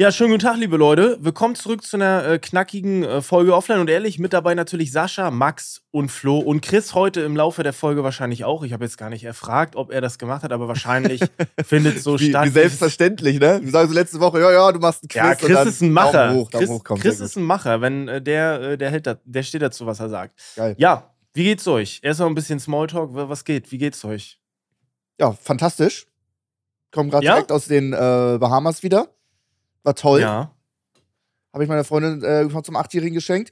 Ja, schönen guten Tag, liebe Leute. Willkommen zurück zu einer äh, knackigen äh, Folge Offline und ehrlich. Mit dabei natürlich Sascha, Max und Flo und Chris heute im Laufe der Folge wahrscheinlich auch. Ich habe jetzt gar nicht erfragt, ob er das gemacht hat, aber wahrscheinlich findet so wie, statt. Wie selbstverständlich, ne? Wir sagen so letzte Woche, ja, ja, du machst einen Quiz. Ja, Chris ist ein Macher. Daumen hoch, Daumen Chris, hoch, Chris ist ein Macher. Wenn äh, der, äh, der hält da, der steht dazu, was er sagt. Geil. Ja, wie geht's euch? Erstmal ein bisschen Smalltalk. Was geht? Wie geht's euch? Ja, fantastisch. Komm gerade Ja? direkt aus den äh, Bahamas wieder. War toll. Ja. Habe ich meiner Freundin äh, zum Achtjährigen geschenkt.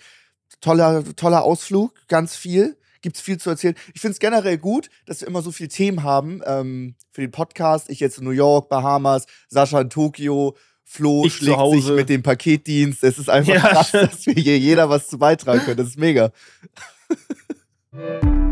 Toller, toller Ausflug, ganz viel. Gibt's viel zu erzählen. Ich finde es generell gut, dass wir immer so viele Themen haben ähm, für den Podcast. Ich jetzt in New York, Bahamas, Sascha in Tokio, Flo Ich schlägt sich mit dem Paketdienst. Es ist einfach Ja, krass, dass wir hier jeder was zu beitragen können. Das ist mega.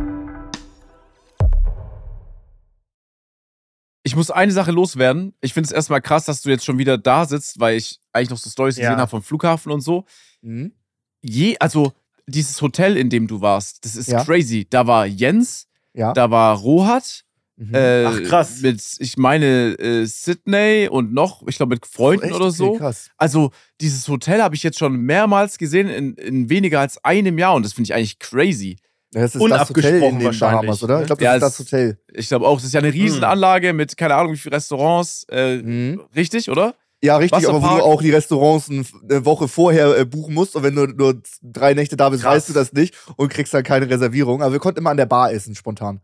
Ich muss eine Sache loswerden. Ich finde es erstmal krass, dass du jetzt schon wieder da sitzt, weil ich eigentlich noch so Stories Ja. gesehen habe vom Flughafen und so. Mhm. Je, also dieses Hotel, in dem du warst, das ist Ja. crazy. Da war Jens, Ja. da war Rohat, Mhm. äh, Ach, krass. Mit, ich meine, äh, Sydney und noch, ich glaube, mit Freunden Echt? oder so. Okay, krass. Also, dieses Hotel habe ich jetzt schon mehrmals gesehen in, in weniger als einem Jahr und das finde ich eigentlich crazy. Ja, Das ist das Unabgesprochen Hotel in den wahrscheinlich, Bahamas, oder? ne? Ich glaube, das Ja, ist das es- Hotel. Ich glaube auch, das ist ja eine Riesenanlage mit keine Ahnung wie viele Restaurants. Äh, Mhm. Richtig, oder? Ja, richtig, aber wo du auch die Restaurants ein- eine Woche vorher äh, buchen musst und wenn du nur drei Nächte da bist, Krass. weißt du das nicht und kriegst dann keine Reservierung. Aber wir konnten immer an der Bar essen, spontan.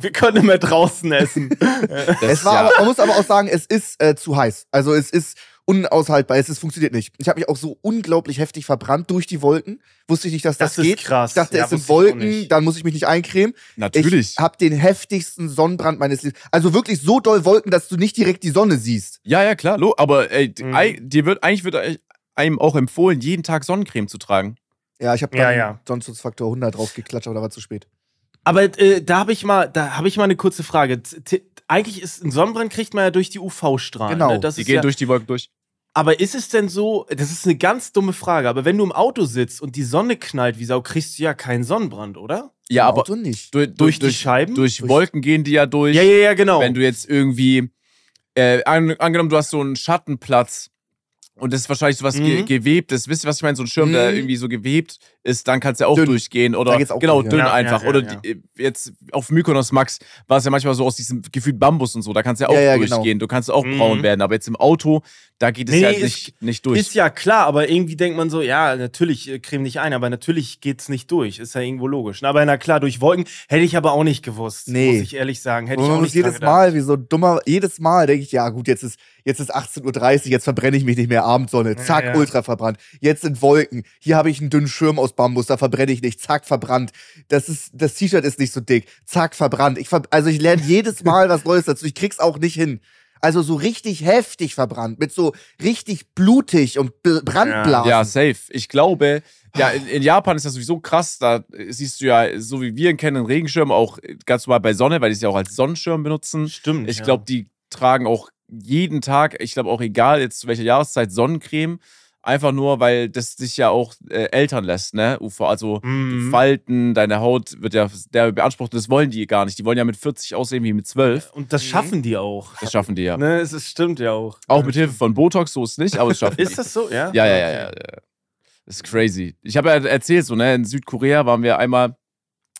Wir können immer draußen essen. Das, es war ja, aber, man muss aber auch sagen, es ist äh, zu heiß. Also es ist unaushaltbar, es ist, funktioniert nicht. Ich habe mich auch so unglaublich heftig verbrannt durch die Wolken. Wusste ich nicht, dass das, Das ist geht. krass. Ich dachte, Ja, es sind Wolken, dann muss ich mich nicht eincremen. natürlich. Ich habe den heftigsten Sonnenbrand meines Lebens. Also wirklich so doll Wolken, dass du nicht direkt die Sonne siehst. Ja, ja, klar. Lo, aber ey, Mhm. dir wird eigentlich wird einem auch empfohlen, jeden Tag Sonnencreme zu tragen. Ja, ich habe Ja, dann ja. Sonnenschutzfaktor 100 draufgeklatscht, aber da war zu spät. Aber äh, da habe ich mal, da habe ich mal eine kurze Frage. T- Eigentlich ist ein Sonnenbrand kriegt man ja durch die UV-Strahlen. Genau. Ne? Das Die ist gehen ja, durch die Wolken durch. Aber ist es denn so? Das ist eine ganz dumme Frage. Aber wenn du im Auto sitzt und die Sonne knallt wie Sau, kriegst du ja keinen Sonnenbrand, oder? Ja, Im aber Auto nicht. durch, Durch durch, die Scheiben? durch Durch- Wolken gehen die ja durch. Ja, ja, ja, genau. Wenn du jetzt irgendwie, äh, an, angenommen, du hast so einen Schattenplatz und das ist wahrscheinlich sowas ge Mhm. gewebtes, wisst ihr, was ich meine? So ein Schirm, der Mhm. irgendwie so gewebt ist, dann kannst du ja auch Dünn. durchgehen. Oder auch genau, durch, dünn Ja, einfach. ja, ja, oder. Die, jetzt auf Mykonos Max war es ja manchmal so aus diesem gefühlt Bambus und so, da kannst du ja auch genau. durchgehen. Du kannst auch Mhm. braun werden, aber jetzt im Auto, da geht es Nee, ja ist- nicht, nicht durch. ist ja klar, aber irgendwie denkt man so, ja, natürlich äh, creme dich ein, aber natürlich geht's nicht durch. Ist ja irgendwo logisch. Aber na klar, durch Wolken hätte ich aber auch nicht gewusst. Nee. Muss ich ehrlich sagen. Hätte Und ich auch nicht jedes gedacht. Mal, wie so ein dummer, jedes Mal denke ich, ja gut, jetzt ist, jetzt ist 18.30 Uhr, jetzt verbrenne ich mich nicht mehr, Abendsonne, zack, Ja, ja. ultra verbrannt. Jetzt sind Wolken, hier habe ich einen dünnen Schirm aus Bambus, da verbrenne ich nicht, zack, verbrannt. Das ist, das T-Shirt ist nicht so dick, zack, verbrannt. Ich ver also ich lerne jedes Mal was Neues dazu, ich krieg's auch nicht hin. Also so richtig heftig verbrannt, mit so richtig blutig und Bl- Brandblasen. Ja, safe. Ich glaube, ja, in, in Japan ist das sowieso krass. Da siehst du ja, so wie wir ihn kennen, einen Regenschirm auch ganz normal bei Sonne, weil die es ja auch als Sonnenschirm benutzen. Stimmt. Ich ja. glaube, die tragen auch jeden Tag, ich glaube auch egal jetzt zu welcher Jahreszeit, Sonnencreme. Einfach nur, weil das dich ja auch äh, ältern lässt, ne? UV. Also Mhm. Falten, deine Haut wird ja der beansprucht. Das wollen die gar nicht. Die wollen ja mit 40 aussehen wie mit 12. Und das schaffen die auch. Das schaffen die ja. Ne, es ist, stimmt ja auch. Auch mit Hilfe von Botox, so ist es nicht, aber es schaffen die. Ist das so? Ja. Ja, ja, ja, ja. ja. Das ist crazy. Ich habe ja erzählt, so, ne, in Südkorea waren wir einmal,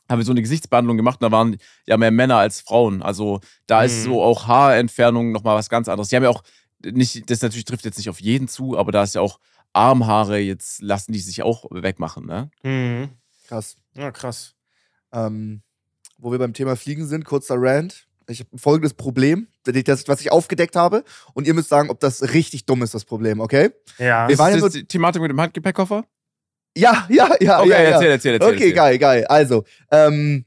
haben wir so eine Gesichtsbehandlung gemacht, und da waren ja mehr Männer als Frauen. Also da ist Mhm. so auch Haarentfernung nochmal was ganz anderes. Die haben ja auch nicht, das natürlich trifft jetzt nicht auf jeden zu, aber da ist ja auch Armhaare, jetzt lassen die sich auch wegmachen, ne? Mhm. Krass. Ja, krass. Ähm, wo wir beim Thema Fliegen sind, kurzer Rant. Ich habe folgendes Problem, das, was ich aufgedeckt habe. Und ihr müsst sagen, ob das richtig dumm ist, das Problem, okay? Ja. Wir Ist waren ja das nur- die Thematik mit dem Handgepäckkoffer? Ja, ja, ja. Okay, ja, ja. erzähl, erzähl, erzähl. Okay, erzähl. geil, geil. Also, ähm,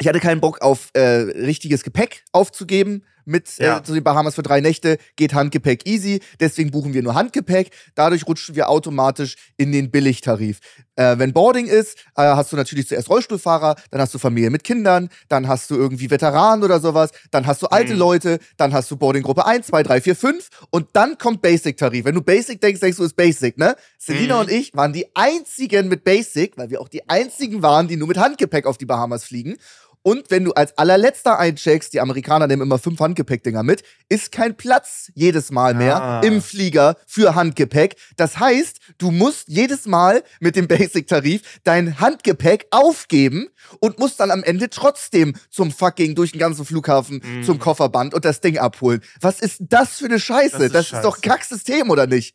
ich hatte keinen Bock auf äh, richtiges Gepäck aufzugeben mit Ja. äh, zu den Bahamas für drei Nächte. Geht Handgepäck easy, deswegen buchen wir nur Handgepäck. Dadurch rutschen wir automatisch in den Billigtarif. Äh, wenn Boarding ist, äh, hast du natürlich zuerst Rollstuhlfahrer, dann hast du Familie mit Kindern, dann hast du irgendwie Veteranen oder sowas, dann hast du alte Mhm. Leute, dann hast du Boarding-Gruppe 1, 2, 3, 4, 5 und dann kommt Basic-Tarif. Wenn du Basic denkst, denkst du, ist Basic, ne? Selina Mhm. und ich waren die einzigen mit Basic, weil wir auch die einzigen waren, die nur mit Handgepäck auf die Bahamas fliegen. Und wenn du als allerletzter eincheckst, die Amerikaner nehmen immer fünf Handgepäckdinger mit, ist kein Platz jedes Mal mehr Ah. im Flieger für Handgepäck. Das heißt, du musst jedes Mal mit dem Basic-Tarif dein Handgepäck aufgeben und musst dann am Ende trotzdem zum fucking durch den ganzen Flughafen Mhm. zum Kofferband und das Ding abholen. Was ist das für eine Scheiße? Das Das ist ist, doch scheiße. Kacksystem, oder nicht?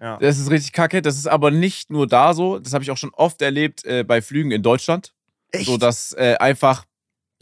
Ja. Das ist richtig kacke. Das ist aber nicht nur da so. Das habe ich auch schon oft erlebt äh, bei Flügen in Deutschland. Echt? So dass äh, einfach,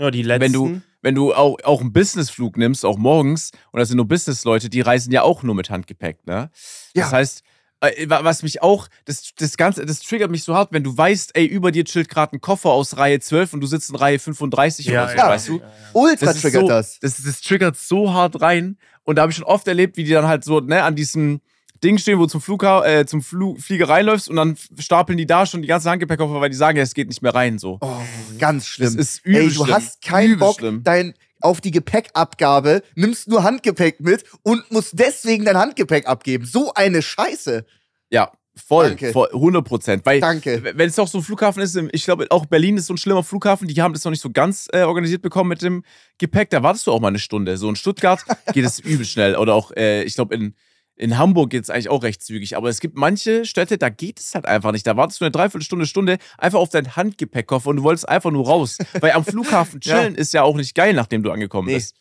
Ja, die letzten. wenn du, wenn du auch, auch einen Businessflug nimmst, auch morgens, und das sind nur Businessleute, die reisen ja auch nur mit Handgepäck, ne? Ja. Das heißt, äh, wa- was mich auch, das, das Ganze, das triggert mich so hart, wenn du weißt, ey, über dir chillt gerade ein Koffer aus Reihe 12 und du sitzt in Reihe 35 ja, oder so, ja. weißt du? Ultra Das triggert so, das. Das, das triggert so hart rein. Und da habe ich schon oft erlebt, wie die dann halt so, ne, an diesem Ding stehen, wo du zum Flugha äh, zum Flu Flieger reinläufst und dann stapeln die da schon die ganzen Handgepäckkoffer, weil die sagen, ja, es geht nicht mehr rein. So. Oh, ganz schlimm. Das ist übel Ey, du schlimm. hast keinen Übel Bock, schlimm. dein auf die Gepäckabgabe, nimmst nur Handgepäck mit und musst deswegen dein Handgepäck abgeben. So eine Scheiße. Ja, voll, Danke. voll 100 Prozent. Weil, Danke. wenn es doch so ein Flughafen ist, ich glaube, auch Berlin ist so ein schlimmer Flughafen, die haben das noch nicht so ganz äh, organisiert bekommen mit dem Gepäck. Da wartest du auch mal eine Stunde. So in Stuttgart geht es übel schnell. Oder auch, äh, ich glaube, in, in Hamburg geht es eigentlich auch recht zügig. Aber es gibt manche Städte, da geht es halt einfach nicht. Da wartest du eine Dreiviertelstunde, Stunde einfach auf deinen Handgepäckkoffer und du wolltest einfach nur raus. Weil am Flughafen Ja. chillen ist ja auch nicht geil, nachdem du angekommen Nee. bist.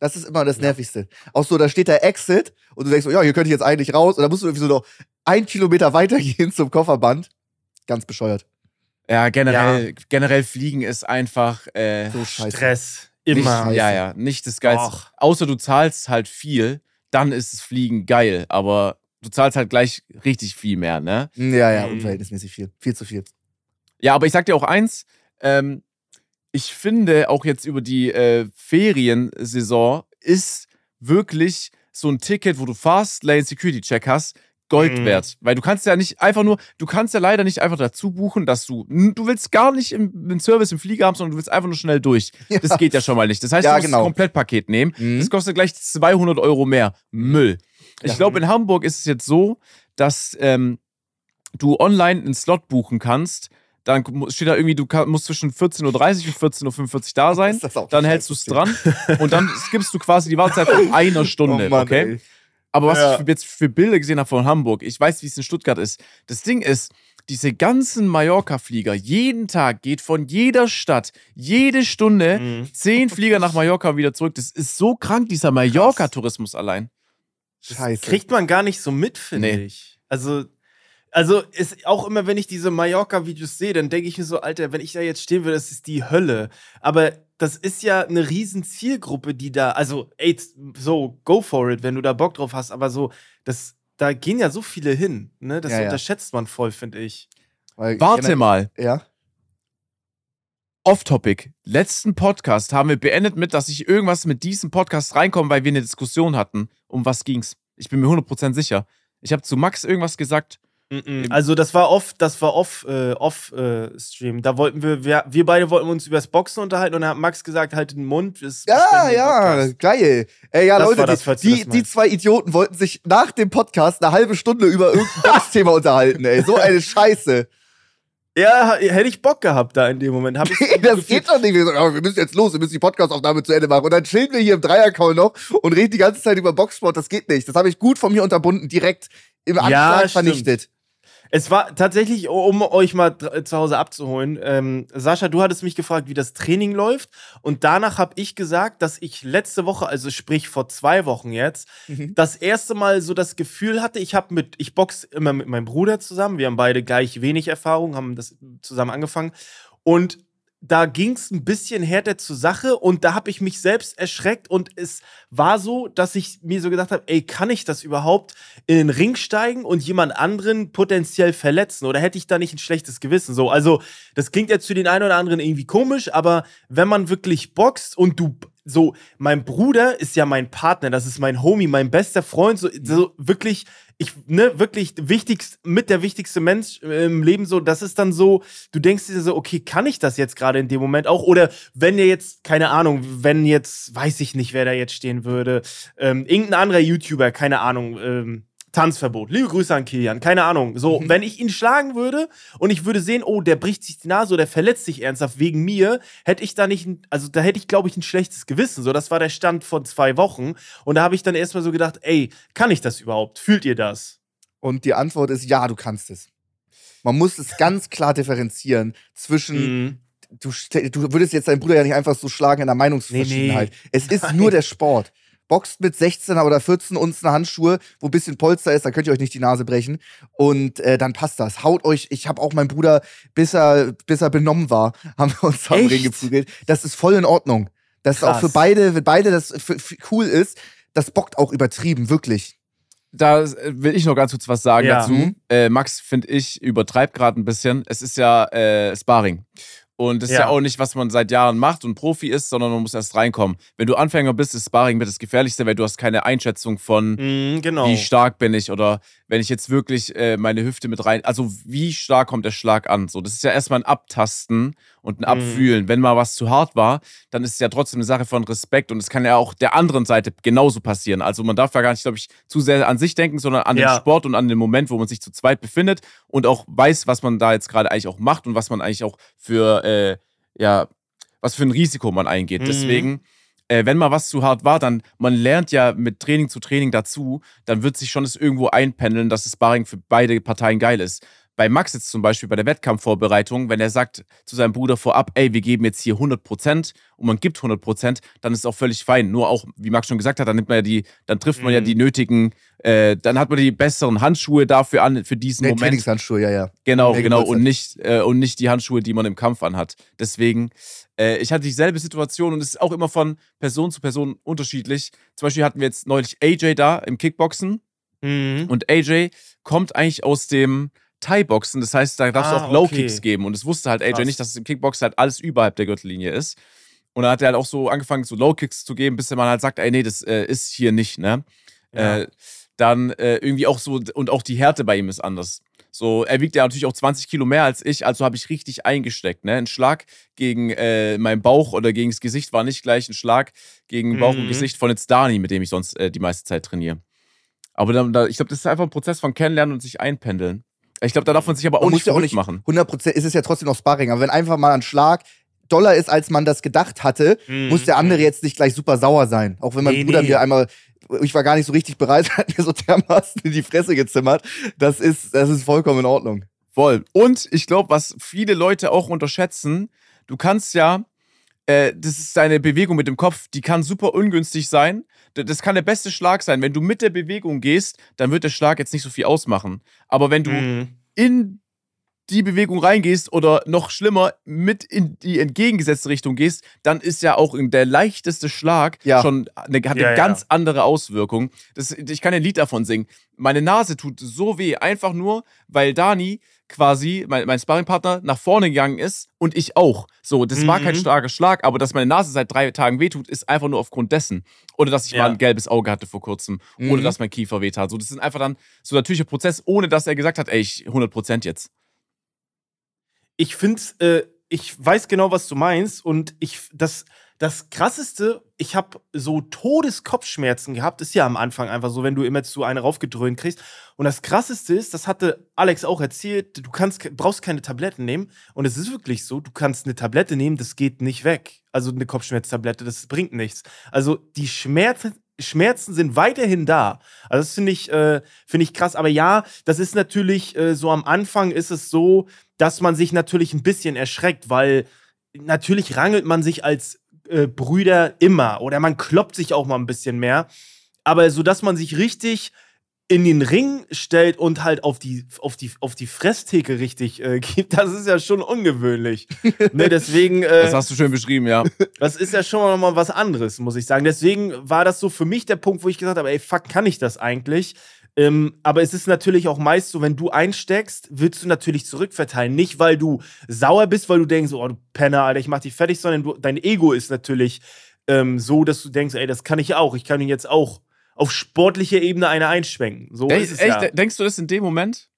Das ist immer das Nervigste. Auch so, da steht der Exit und du denkst so, ja, hier könnte ich jetzt eigentlich raus. Und dann musst du irgendwie so noch ein Kilometer weitergehen zum Kofferband. Ganz bescheuert. Ja, generell, generell fliegen ist einfach. Äh, So. Stress. Nicht, Immer. Scheiße. ja, ja, nicht das Geilste. Doch. Außer du zahlst halt viel, dann ist das Fliegen geil, aber du zahlst halt gleich richtig viel mehr, ne? Ja, ja, Mhm. unverhältnismäßig viel. Viel zu viel. Ja, aber ich sag dir auch eins, ähm, ich finde auch jetzt über die äh, Feriensaison ist wirklich so ein Ticket, wo du Fast Lane Security Check hast, Gold Mhm. wert. Weil du kannst ja nicht einfach nur, du kannst ja leider nicht einfach dazu buchen, dass du, du willst gar nicht im, im Service im Flieger haben, sondern du willst einfach nur schnell durch. Das geht ja schon mal nicht. Das heißt, Ja, du musst genau. das Komplettpaket nehmen. Mhm. Das kostet gleich 200 Euro mehr. Müll. Ich Ja. glaube, in Hamburg ist es jetzt so, dass ähm, du online einen Slot buchen kannst. Dann steht da irgendwie, du kann, musst zwischen 14.30 Uhr und 14.45 Uhr da sein. Dann hältst du es dran und dann skippst du quasi die Wartezeit von einer Stunde. Oh Mann, okay? ey. Aber was Ja. ich jetzt für Bilder gesehen habe von Hamburg, ich weiß, wie es in Stuttgart ist. Das Ding ist, diese ganzen Mallorca-Flieger, jeden Tag geht von jeder Stadt, jede Stunde Mhm. zehn Flieger nach Mallorca und wieder zurück. Das ist so krank, dieser Mallorca-Tourismus allein. Scheiße. Kriegt man gar nicht so mit, finde Nee. ich. Also, also ist auch immer, wenn ich diese Mallorca-Videos sehe, dann denke ich mir so, Alter, wenn ich da jetzt stehen würde, das ist die Hölle. Aber das ist ja eine riesen Zielgruppe, die da, also, ey, so, go for it, wenn du da Bock drauf hast, aber so, das, da gehen ja so viele hin, ne? Das Ja, ja. unterschätzt man voll, finde ich. Weil- Warte mal, Ja. off-topic. Letzten Podcast haben wir beendet mit, dass ich irgendwas mit diesem Podcast reinkomme, weil wir eine Diskussion hatten. Um was ging's? Ich bin mir 100% sicher. Ich habe zu Max irgendwas gesagt. Also das war off, das war off, äh, off äh, Stream. Da wollten wir, wir, wir beide wollten uns über das Boxen unterhalten und dann hat Max gesagt, halt den Mund. Es Ja, ja, Podcast. geil. Ey, ja, Das Leute, war das, die, die, die zwei Idioten wollten sich nach dem Podcast eine halbe Stunde über irgendein Boxthema unterhalten, ey. So eine Scheiße. Ja, hätte ich Bock gehabt da in dem Moment. Hab ich das geht doch nicht. Wir, sagen, oh, wir müssen jetzt los, wir müssen die Podcastaufnahme zu Ende machen. Und dann chillen wir hier im Dreier-Call noch und reden die ganze Zeit über Boxsport. Das geht nicht. Das habe ich gut von mir unterbunden, direkt im Anschlag Ja, stimmt. vernichtet. Es war tatsächlich, um euch mal zu Hause abzuholen. Ähm, Sascha, du hattest mich gefragt, wie das Training läuft. Und danach habe ich gesagt, dass ich letzte Woche, also sprich vor zwei Wochen jetzt, Mhm. das erste Mal so das Gefühl hatte, ich habe mit, ich box immer mit meinem Bruder zusammen. Wir haben beide gleich wenig Erfahrung, haben das zusammen angefangen. Und da ging es ein bisschen härter zur Sache und da habe ich mich selbst erschreckt und es war so, dass ich mir so gedacht habe, ey, kann ich das überhaupt in den Ring steigen und jemand anderen potenziell verletzen oder hätte ich da nicht ein schlechtes Gewissen? So, also das klingt jetzt für den einen oder anderen irgendwie komisch, aber wenn man wirklich boxt und du so, mein Bruder ist ja mein Partner, das ist mein Homie, mein bester Freund, so, so wirklich, ich, ne, wirklich wichtigst, mit der wichtigste Mensch im Leben, so, das ist dann so, du denkst dir so, okay, kann ich das jetzt gerade in dem Moment auch? Oder wenn ihr jetzt, keine Ahnung, wenn jetzt, weiß ich nicht, wer da jetzt stehen würde, ähm, irgendein anderer YouTuber, keine Ahnung, ähm, Tanzverbot. Liebe Grüße an Kilian. Keine Ahnung. So, Mhm. wenn ich ihn schlagen würde und ich würde sehen, oh, der bricht sich die Nase oder der verletzt sich ernsthaft wegen mir, hätte ich da nicht, ein, also da hätte ich, glaube ich, ein schlechtes Gewissen. So, das war der Stand von zwei Wochen. Und da habe ich dann erstmal so gedacht, ey, kann ich das überhaupt? Fühlt ihr das? Und die Antwort ist ja, du kannst es. Man muss es ganz klar differenzieren zwischen Mhm. du, du würdest jetzt deinen Bruder ja nicht einfach so schlagen in der Meinungsverschiedenheit. Es ist Nein. nur der Sport. Boxt mit 16 oder 14 Unzen Handschuhe, wo ein bisschen Polster ist, da könnt ihr euch nicht die Nase brechen. Und äh, dann passt das. Haut euch, ich habe auch meinen Bruder, bis er, bis er benommen war, haben wir uns am? Ring geprügelt. Das ist voll in Ordnung. Das ist auch für beide, wenn beide das für, für cool ist, das bockt auch übertrieben, wirklich. Da will ich noch ganz kurz was sagen Ja. dazu. Mhm. Äh, Max, finde ich, übertreibt gerade ein bisschen. Es ist ja äh, Sparring. Und das ist ja Ja. auch nicht, was man seit Jahren macht und Profi ist, sondern man muss erst reinkommen. Wenn du Anfänger bist, ist Sparring mit das Gefährlichste, weil du hast keine Einschätzung von, Mhm, genau. wie stark bin ich oder wenn ich jetzt wirklich äh, meine Hüfte mit rein, also wie stark kommt der Schlag an? So, das ist ja erstmal ein Abtasten und ein Mhm. Abfühlen. Wenn mal was zu hart war, dann ist es ja trotzdem eine Sache von Respekt und es kann ja auch der anderen Seite genauso passieren. Also man darf ja gar nicht, glaube ich, zu sehr an sich denken, sondern an Ja. den Sport und an den Moment, wo man sich zu zweit befindet und auch weiß, was man da jetzt gerade eigentlich auch macht und was man eigentlich auch für, äh, ja, was für ein Risiko man eingeht. Mhm. Deswegen äh, wenn mal was zu hart war, dann man lernt ja mit Training zu Training dazu, dann wird sich schon es irgendwo einpendeln, dass das Sparring für beide Parteien geil ist. Bei Max jetzt zum Beispiel bei der Wettkampfvorbereitung, wenn er sagt zu seinem Bruder vorab, ey, wir geben jetzt hier 100% und man gibt 100%, dann ist es auch völlig fein. Nur auch, wie Max schon gesagt hat, dann nimmt man ja die, dann trifft man ja Mhm. die nötigen, äh, dann hat man die besseren Handschuhe dafür an, für diesen Nee, Moment. Trainingshandschuhe, ja, ja. Genau, Der genau. Und nicht, äh, und nicht die Handschuhe, die man im Kampf anhat. Deswegen, äh, ich hatte dieselbe Situation und es ist auch immer von Person zu Person unterschiedlich. Zum Beispiel hatten wir jetzt neulich AJ da im Kickboxen Mhm. und AJ kommt eigentlich aus dem Thai-Boxen. Das heißt, da darf es Ah, auch Low-Kicks okay. geben. Und es wusste halt AJ Krass. nicht, dass es im Kickboxen halt alles überhalb der Gürtellinie ist. Und dann hat er halt auch so angefangen, so Low-Kicks zu geben, bis der Mann halt sagt, ey, nee, das äh, ist hier nicht, ne? Ja. Äh, dann äh, irgendwie auch so, und auch die Härte bei ihm ist anders. So, er wiegt ja natürlich auch 20 Kilo mehr als ich, also habe ich richtig eingesteckt. Ne? Ein Schlag gegen äh, meinen Bauch oder gegen das Gesicht war nicht gleich ein Schlag gegen Bauch und Mhm. Gesicht von jetzt Dani, mit dem ich sonst äh, die meiste Zeit trainiere. Aber dann, da, ich glaube, das ist einfach ein Prozess von Kennenlernen und sich einpendeln. Ich glaube, da darf man sich aber auch Man nicht muss ja auch nicht machen. 100% ist es ja trotzdem noch Sparring. Aber wenn einfach mal ein Schlag doller ist, als man das gedacht hatte, Mhm. muss der andere jetzt nicht gleich super sauer sein. Auch wenn mein Nee, Bruder nee. mir einmal, ich war gar nicht so richtig bereit, hat mir so dermaßen in die Fresse gezimmert. Das ist, das ist vollkommen in Ordnung. Voll. Und ich glaube, was viele Leute auch unterschätzen, du kannst ja, äh, das ist deine Bewegung mit dem Kopf, die kann super ungünstig sein. Das kann der beste Schlag sein. Wenn du mit der Bewegung gehst, dann wird der Schlag jetzt nicht so viel ausmachen. Aber wenn du Mhm. in die Bewegung reingehst oder noch schlimmer mit in die entgegengesetzte Richtung gehst, dann ist ja auch der leichteste Schlag Ja. schon eine, hat eine Ja, ja. ganz andere Auswirkung. Das, ich kann ein Lied davon singen. Meine Nase tut so weh, einfach nur, weil Dani quasi, mein, mein Sparringpartner, nach vorne gegangen ist und ich auch. So, das war kein Mhm. starker Schlag, aber dass meine Nase seit drei Tagen wehtut, ist einfach nur aufgrund dessen. Oder dass ich Ja. mal ein gelbes Auge hatte vor kurzem. Oder Mhm. dass mein Kiefer wehtat. So, das ist einfach dann so ein natürlicher Prozess, ohne dass er gesagt hat, ey, ich 100% jetzt. ich finde, äh, ich weiß genau, was du meinst. Und ich, das, das krasseste, ich habe so Todeskopfschmerzen gehabt, ist ja am Anfang einfach so, wenn du immer zu eine raufgedröhnt kriegst. Und das krasseste ist, das hatte Alex auch erzählt, du kannst, brauchst keine Tabletten nehmen. Und es ist wirklich so, du kannst eine Tablette nehmen, das geht nicht weg. Also eine Kopfschmerztablette, das bringt nichts. Also die Schmerzen, Schmerzen sind weiterhin da. Also das finde ich, äh, finde ich krass. Aber ja, das ist natürlich äh, so am Anfang ist es so, dass man sich natürlich ein bisschen erschreckt, weil natürlich rangelt man sich als äh, Brüder immer oder man kloppt sich auch mal ein bisschen mehr. Aber so, dass man sich richtig in den Ring stellt und halt auf die, auf die, auf die Fresstheke richtig äh, gibt, das ist ja schon ungewöhnlich. ne, deswegen. Äh, Das hast du schön beschrieben, ja. das ist ja schon mal was anderes, muss ich sagen. Deswegen war das so für mich der Punkt, wo ich gesagt habe, ey, fuck, kann ich das eigentlich? Ähm, aber es ist natürlich auch meist so, wenn du einsteckst, willst du natürlich zurückverteilen. Nicht, weil du sauer bist, weil du denkst, oh, du Penner, Alter, ich mach dich fertig, sondern du, dein Ego ist natürlich ähm, so, dass du denkst, ey, das kann ich auch. Ich kann ihn jetzt auch auf sportlicher Ebene eine einschwenken. So Echt, ist es echt? ja. Denkst du das in dem Moment?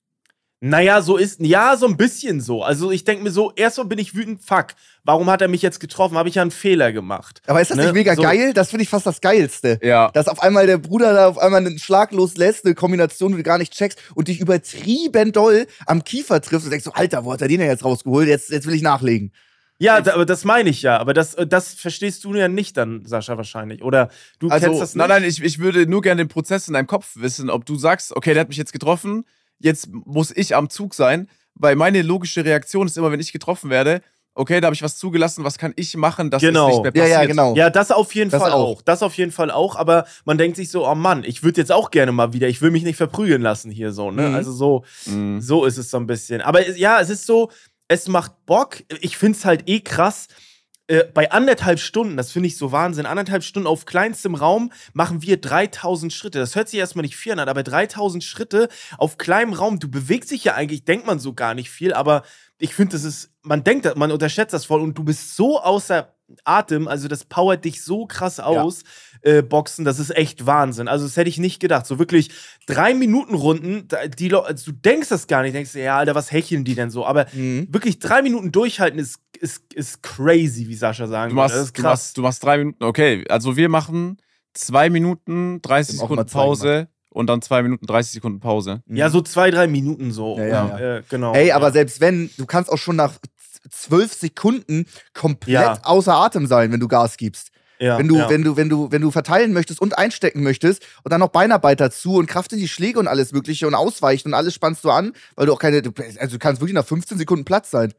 Naja, so ist, ja, so ein bisschen so. Also ich denke mir so, erstmal bin ich wütend, fuck, warum hat er mich jetzt getroffen? Habe ich ja einen Fehler gemacht. Aber ist das Ne? nicht mega So. geil? Das finde ich fast das Geilste. Ja. Dass auf einmal der Bruder da auf einmal einen Schlag loslässt, eine Kombination, die du gar nicht checkst und dich übertrieben doll am Kiefer triffst und denkst so, Alter, wo hat er den denn jetzt rausgeholt? Jetzt, jetzt will ich nachlegen. Ja, da, aber das meine ich ja. Aber das, äh, das verstehst du ja nicht dann, Sascha, wahrscheinlich. Oder du Also, kennst das nicht? nein, nein, ich, ich würde nur gerne den Prozess in deinem Kopf wissen, ob du sagst, okay, der hat mich jetzt getroffen, jetzt muss ich am Zug sein, weil meine logische Reaktion ist immer, wenn ich getroffen werde, okay, da habe ich was zugelassen, was kann ich machen, dass Genau. es nicht mehr Ja, passiert. ja, genau. Ja, das auf jeden Das Fall auch. auch. Das auf jeden Fall auch. Aber man denkt sich so, oh Mann, ich würde jetzt auch gerne mal wieder, ich will mich nicht verprügeln lassen hier so, ne? Mhm. Also so, Mhm. so ist es so ein bisschen. Aber ja, es ist so, es macht Bock. Ich finde es halt eh krass. Äh, bei anderthalb Stunden, das finde ich so Wahnsinn, anderthalb Stunden auf kleinstem Raum machen wir 3000 Schritte. Das hört sich erstmal nicht viel an, aber 3000 Schritte auf kleinem Raum, du bewegst dich ja eigentlich, denkt man so gar nicht viel, aber ich finde, das ist, man denkt, man unterschätzt das voll und du bist so außer Atem, also das powert dich so krass aus, äh, Boxen, das ist echt Wahnsinn. Also das hätte ich nicht gedacht. So wirklich drei Minuten Runden, die also du denkst das gar nicht, denkst ja, Alter, was hecheln die denn so? Aber Mhm. wirklich drei Minuten durchhalten ist, ist, ist crazy, wie Sascha sagen Du würde. machst, Das ist du, krass. machst, du machst drei Minuten, okay. Also wir machen zwei Minuten, 30 Wir haben auch Sekunden Pause und dann zwei Minuten, 30 Sekunden Pause. Ja, so zwei, drei Minuten so. Ja, ja, Und, Äh, genau. Ey, aber ja. selbst wenn, du kannst auch schon nach zwölf Sekunden komplett Ja. außer Atem sein, wenn du Gas gibst. ja, wenn du, ja. wenn du, wenn du, wenn du verteilen möchtest und einstecken möchtest und dann noch Beinarbeit dazu und Kraft in die Schläge und alles Mögliche und ausweichen und alles spannst du an, weil du auch keine, also du kannst wirklich nach 15 Sekunden Platz sein.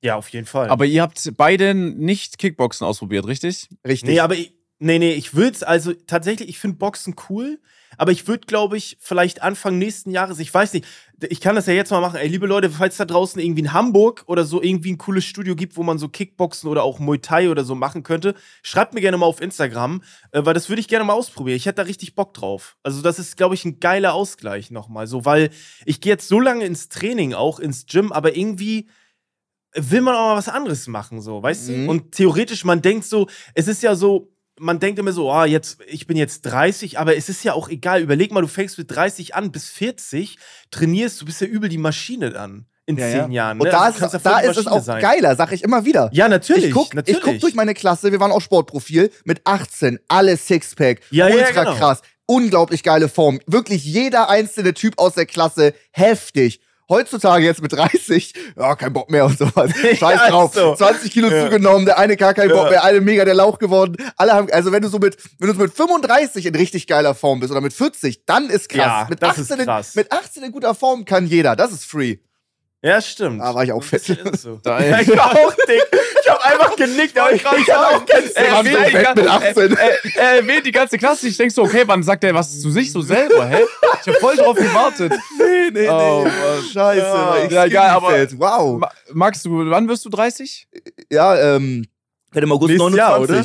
ja, auf jeden Fall. Aber ihr habt beide nicht Kickboxen ausprobiert, richtig? Richtig. Nee, aber ich, nee, nee, ich würde es, also tatsächlich, ich finde Boxen cool, aber ich würde, glaube ich, vielleicht Anfang nächsten Jahres, ich weiß nicht, ich kann das ja jetzt mal machen. Ey, liebe Leute, falls da draußen irgendwie in Hamburg oder so irgendwie ein cooles Studio gibt, wo man so Kickboxen oder auch Muay Thai oder so machen könnte, schreibt mir gerne mal auf Instagram, äh, weil das würde ich gerne mal ausprobieren. Ich hätte da richtig Bock drauf. Also, das ist, glaube ich, ein geiler Ausgleich nochmal. So, weil ich gehe jetzt so lange ins Training, auch ins Gym, aber irgendwie will man auch mal was anderes machen, so, weißt Mhm. du? Und theoretisch, man denkt so, es ist ja so, man denkt immer so, ah, jetzt, ich bin jetzt 30, aber es ist ja auch egal. Überleg mal, du fängst mit 30 an bis 40, trainierst, du bist ja übel die Maschine dann in Ja, zehn ja. Jahren. Und ne? da Also ist, da ist es auch sein. geiler, sag ich immer wieder. Ja, natürlich. Ich guck, natürlich. ich guck durch meine Klasse, wir waren auch Sportprofil, mit 18, alle Sixpack, ja, ultra genau. krass, unglaublich geile Form. Wirklich jeder einzelne Typ aus der Klasse, heftig. Heutzutage jetzt mit 30, ja, kein Bock mehr und sowas. Scheiß drauf. so. 20 Kilo Ja. zugenommen, der eine gar keinen Bock Ja. mehr, alle mega der Lauch geworden. Alle haben, also wenn du so mit, wenn du so mit 35 in richtig geiler Form bist oder mit 40, dann ist krass. Mit, das 18 ist krass. In, mit 18 in guter Form kann jeder. Das ist free. Ja, stimmt. Da war ich auch fett. So. Da- ja, ich war auch dick. Ich hab einfach genickt, aber ich kann auch waren so wen- fett mit 18. Äh, äh, äh, wen die ganze Klasse? Ich denk so, okay, wann sagt der was zu sich so selber, hä? Ich hab voll drauf gewartet. Nee, nee, Oh, nee. Mann. Scheiße. Ja, ja, geil, aber- fett. Wow. Ma- Max, du, wann wirst du 30? Ja, ähm, im August Nächstes Jahr, oder?